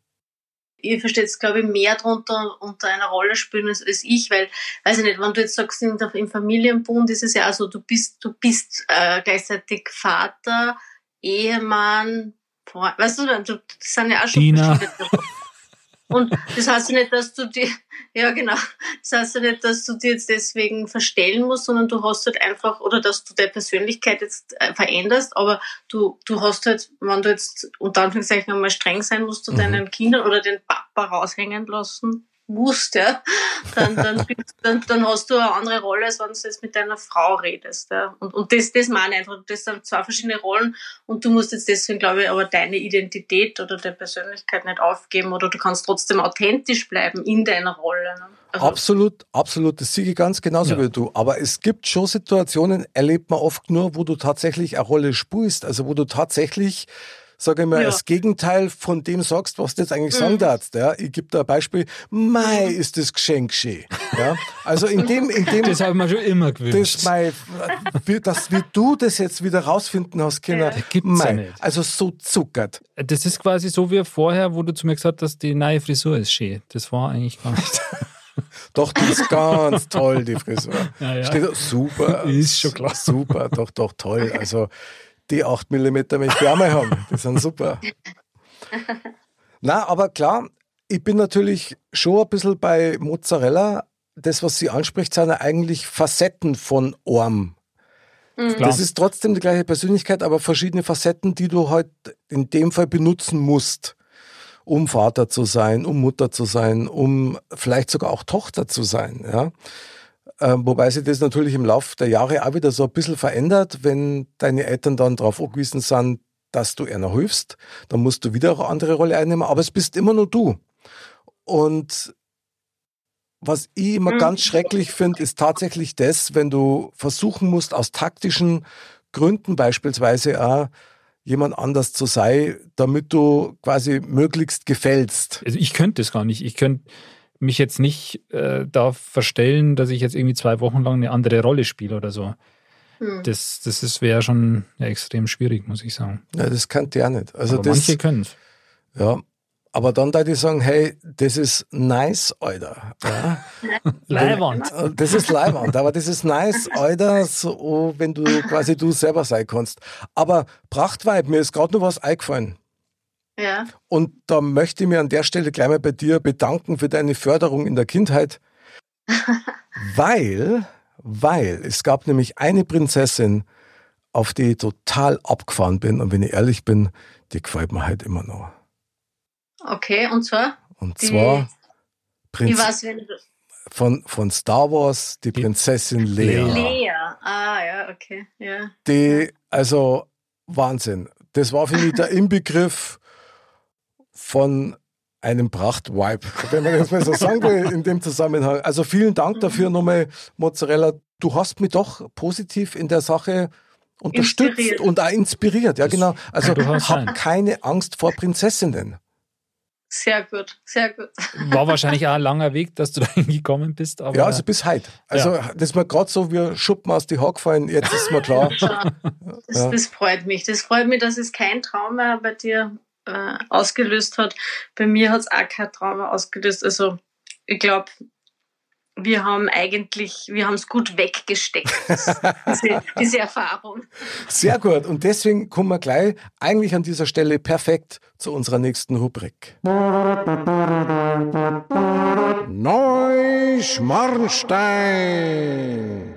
S4: ihr versteht es, glaube ich, mehr darunter unter einer Rolle spielen als, als, ich, weil, weiß ich nicht, wenn du jetzt sagst, im Familienbund ist es ja also, du bist, du bist äh, gleichzeitig Vater, Ehemann, Freund, weißt du, das sind ja auch schon
S3: Dina.
S4: verschiedene und das heißt ja nicht, dass du dir, ja genau, das heißt ja nicht, dass du dir jetzt deswegen verstellen musst, sondern du hast halt einfach, oder dass du deine Persönlichkeit jetzt äh, veränderst, aber du, du hast halt, wenn du jetzt unter Anführungszeichen einmal streng sein musst zu mhm. deinen Kindern oder den Papa raushängen lassen, musst, ja, dann, dann, dann, dann hast du eine andere Rolle, als wenn du jetzt mit deiner Frau redest. Ja. Und, und das, das meine ich einfach. Das sind zwei verschiedene Rollen und du musst jetzt deswegen, glaube ich, aber deine Identität oder deine Persönlichkeit nicht aufgeben oder du kannst trotzdem authentisch bleiben in deiner Rolle. Ne?
S1: Also absolut, absolut. Das sehe ich ganz genauso ja. wie du. Aber es gibt schon Situationen, erlebt man oft nur, wo du tatsächlich eine Rolle spielst. Also wo du tatsächlich sage ich mal, ja. das Gegenteil von dem sagst, was du jetzt eigentlich mhm. sagen darfst. Ja, ich gebe da ein Beispiel. Mai ist das Geschenk schön. Ja, also in dem, in dem.
S3: Das habe ich mir schon immer gewünscht.
S1: Das, mein, wie, das, wie du das jetzt wieder rausfinden hast, Kinder. Ja. Gibt's ja nicht. Also so zuckert.
S3: Das ist quasi so wie vorher, wo du zu mir gesagt hast, die neue Frisur ist schön. Das war eigentlich gar nicht.
S1: Doch, die ist ganz toll, die Frisur. Ja, ja. Steht, super.
S3: Ist schon klar.
S1: Super, doch, doch, toll. Also die 8 mm möchte ich auch mal haben. Die sind super. Na, aber klar, ich bin natürlich schon ein bisschen bei Mozzarella. Das, was sie anspricht, sind eigentlich Facetten von Orm. Mhm. Das ist trotzdem die gleiche Persönlichkeit, aber verschiedene Facetten, die du halt in dem Fall benutzen musst um Vater zu sein, um Mutter zu sein, um vielleicht sogar auch Tochter zu sein. Ja? Ähm, wobei sich das natürlich im Laufe der Jahre auch wieder so ein bisschen verändert, wenn deine Eltern dann darauf angewiesen sind, dass du einer hilfst, dann musst du wieder eine andere Rolle einnehmen, aber es bist immer nur du. Und was ich immer mhm. ganz schrecklich finde, ist tatsächlich das, wenn du versuchen musst, aus taktischen Gründen beispielsweise auch jemand anders zu sein, damit du quasi möglichst gefällst.
S3: Also ich könnte das gar nicht. Ich könnte mich jetzt nicht äh, da verstellen, dass ich jetzt irgendwie zwei Wochen lang eine andere Rolle spiele oder so. Hm. Das, das wäre schon ja, extrem schwierig, muss ich sagen.
S1: Ja, das kann der nicht. Also
S3: Aber
S1: das,
S3: manche können es.
S1: Ja, aber dann da die sagen, hey, das ist nice, Alter. Ja?
S3: Leihwand.
S1: Das ist Leihwand, aber das ist nice, Alter, so, wenn du quasi du selber sein kannst. Aber Prachtweib, mir ist gerade noch was eingefallen.
S4: Ja.
S1: Und da möchte ich mir an der Stelle gleich mal bei dir bedanken für deine Förderung in der Kindheit. weil, weil es gab nämlich eine Prinzessin, auf die ich total abgefahren bin. Und wenn ich ehrlich bin, die gefällt mir halt immer noch.
S4: Okay, und zwar?
S1: Und die, zwar
S4: Prinz weiß,
S1: von, von Star Wars, die Prinzessin Leia.
S4: Leia, ah ja, okay. Ja.
S1: Die, also Wahnsinn. Das war für mich der Inbegriff von einem Prachtvibe, wenn man das mal so sagen will in dem Zusammenhang. Also vielen Dank dafür nochmal, Mozzarella. Du hast mich doch positiv in der Sache unterstützt inspiriert. und auch inspiriert. Ja, genau. Also hab keine Angst vor Prinzessinnen.
S4: Sehr gut, sehr gut.
S3: War wahrscheinlich auch ein langer Weg, dass du da hingekommen bist. Aber
S1: ja, also bis heute. Also ja. das ist mir gerade so wie Schuppen aus die Haare gefallen, jetzt ist mir klar.
S4: das, ja. das, freut mich. Das freut mich, dass es kein Trauma bei dir äh, ausgelöst hat. Bei mir hat es auch kein Trauma ausgelöst. Also ich glaube, wir haben eigentlich, wir haben es gut weggesteckt, diese, diese, Erfahrung.
S1: Sehr gut. Und deswegen kommen wir gleich eigentlich an dieser Stelle perfekt zu unserer nächsten Rubrik. Neuschmarnstein.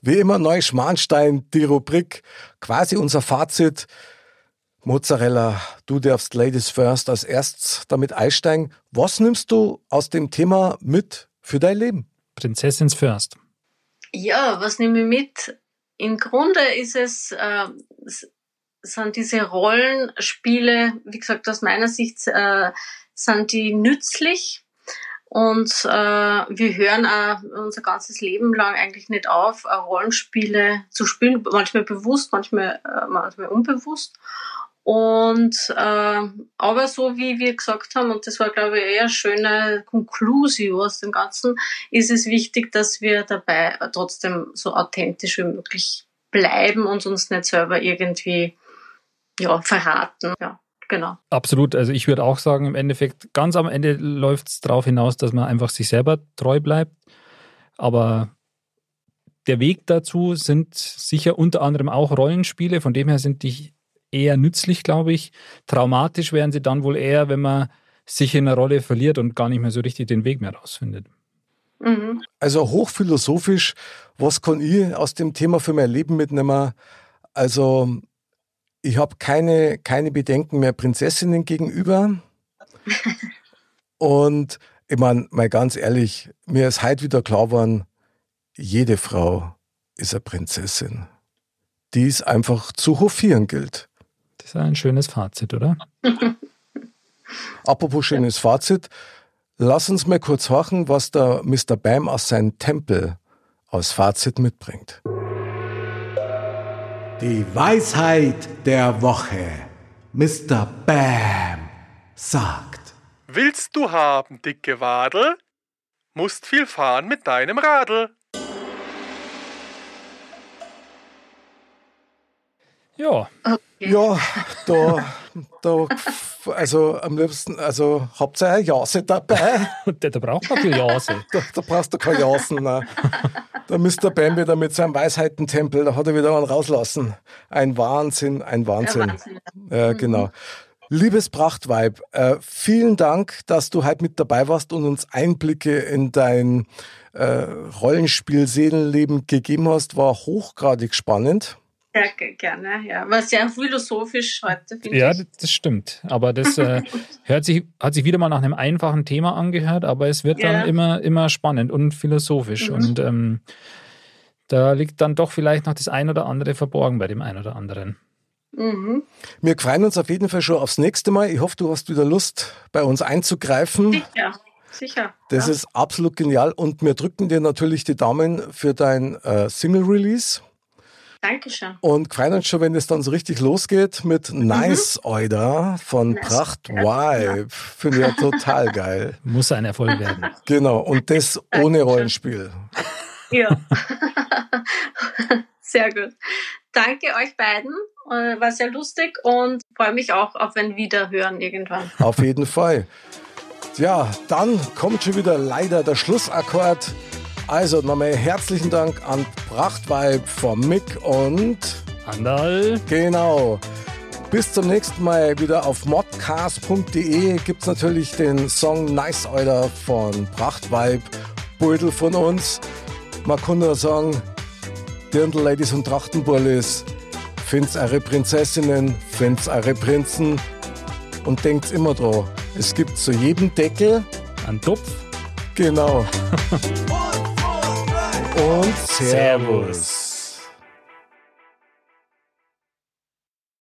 S1: Wie immer Neuschmarnstein, die Rubrik, quasi unser Fazit Mozzarella, du darfst Ladies First als erstes damit einsteigen. Was nimmst du aus dem Thema mit für dein Leben?
S3: Prinzessins First.
S4: Ja, was nehme ich mit? Im Grunde ist es, äh, sind diese Rollenspiele, wie gesagt, aus meiner Sicht äh, sind die nützlich. Und äh, wir hören auch unser ganzes Leben lang eigentlich nicht auf, Rollenspiele zu spielen, manchmal bewusst, manchmal, äh, manchmal unbewusst. Und äh, aber so wie wir gesagt haben, und das war glaube ich eher eine schöne Konklusio aus dem Ganzen, ist es wichtig, dass wir dabei trotzdem so authentisch wie möglich bleiben und uns nicht selber irgendwie ja, verraten. Ja, genau.
S3: Absolut. Also ich würde auch sagen, im Endeffekt, ganz am Ende läuft es darauf hinaus, dass man einfach sich selber treu bleibt. Aber der Weg dazu sind sicher unter anderem auch Rollenspiele. Von dem her sind die eher nützlich, glaube ich. Traumatisch wären sie dann wohl eher, wenn man sich in einer Rolle verliert und gar nicht mehr so richtig den Weg mehr rausfindet.
S1: Mhm. Also hochphilosophisch, was kann ich aus dem Thema für mein Leben mitnehmen? Also ich habe keine, keine Bedenken mehr Prinzessinnen gegenüber. und ich meine, mal ganz ehrlich, mir ist heute wieder klar geworden, jede Frau ist eine Prinzessin, die es einfach zu hofieren gilt.
S3: Das ist ein schönes Fazit, oder?
S1: Apropos schönes Fazit, lass uns mal kurz horchen, was der Mr. Bam aus seinem Tempel als Fazit mitbringt.
S5: Die Weisheit der Woche. Mr. Bam sagt.
S6: Willst du haben, dicke Wadel? Musst viel fahren mit deinem Radl.
S3: Ja,
S1: Ja, da, da, also am liebsten, also habt ihr eine Jase dabei?
S3: da, da braucht man viel Jase.
S1: Da, da brauchst du keine Jasen. Nein. Da Mr. Bam wieder mit seinem Weisheitentempel, da hat er wieder einen rauslassen. Ein Wahnsinn, ein Wahnsinn.
S4: Ja, Wahnsinn.
S1: Ja, genau. Liebes Prachtweib, äh, vielen Dank, dass du heute mit dabei warst und uns Einblicke in dein äh, Rollenspiel-Seelenleben gegeben hast. War hochgradig spannend.
S4: Sehr ge- gerne, ja. War sehr philosophisch heute, finde
S3: Ja,
S4: ich.
S3: das, das stimmt. Aber das äh, hört sich, hat sich wieder mal nach einem einfachen Thema angehört, aber es wird
S4: Ja.
S3: dann immer, immer spannend und philosophisch.
S4: Mhm.
S3: Und ähm, da liegt dann doch vielleicht noch das ein oder andere verborgen bei dem einen oder anderen.
S4: Mhm.
S1: Wir freuen uns auf jeden Fall schon aufs nächste Mal. Ich hoffe, du hast wieder Lust, bei uns einzugreifen.
S4: Sicher, sicher.
S1: Das
S4: ja.
S1: ist absolut genial und wir drücken dir natürlich die Daumen für dein äh, Single-Release
S4: Dankeschön.
S1: und freuen uns schon, wenn es dann so richtig losgeht mit Nice Oida von
S4: Mhm. Nice.
S1: Pracht
S4: Ja,
S1: Vibe. Finde ich ja total geil.
S3: Muss ein Erfolg werden.
S1: Genau, und das ohne Rollenspiel.
S4: Ja. sehr gut. Danke euch beiden. Äh, War sehr lustig und freue mich auch auf ein Wiederhören irgendwann.
S1: Auf jeden Fall. Ja, dann kommt schon wieder leider der Schlussakkord. Also nochmal herzlichen Dank an Prachtvibe von Mick und
S3: Andal,
S1: Genau. Bis zum nächsten Mal wieder auf modcast.de gibt es natürlich den Song Nice Euler von Prachtweib, Beutel von uns. Man kann nur sagen, Dirndl-Ladies und Trachtenbullis, find's eure Prinzessinnen, find's eure Prinzen und denkt immer dran, es gibt zu jedem Deckel,
S3: ein Topf.
S1: genau. Und Servus.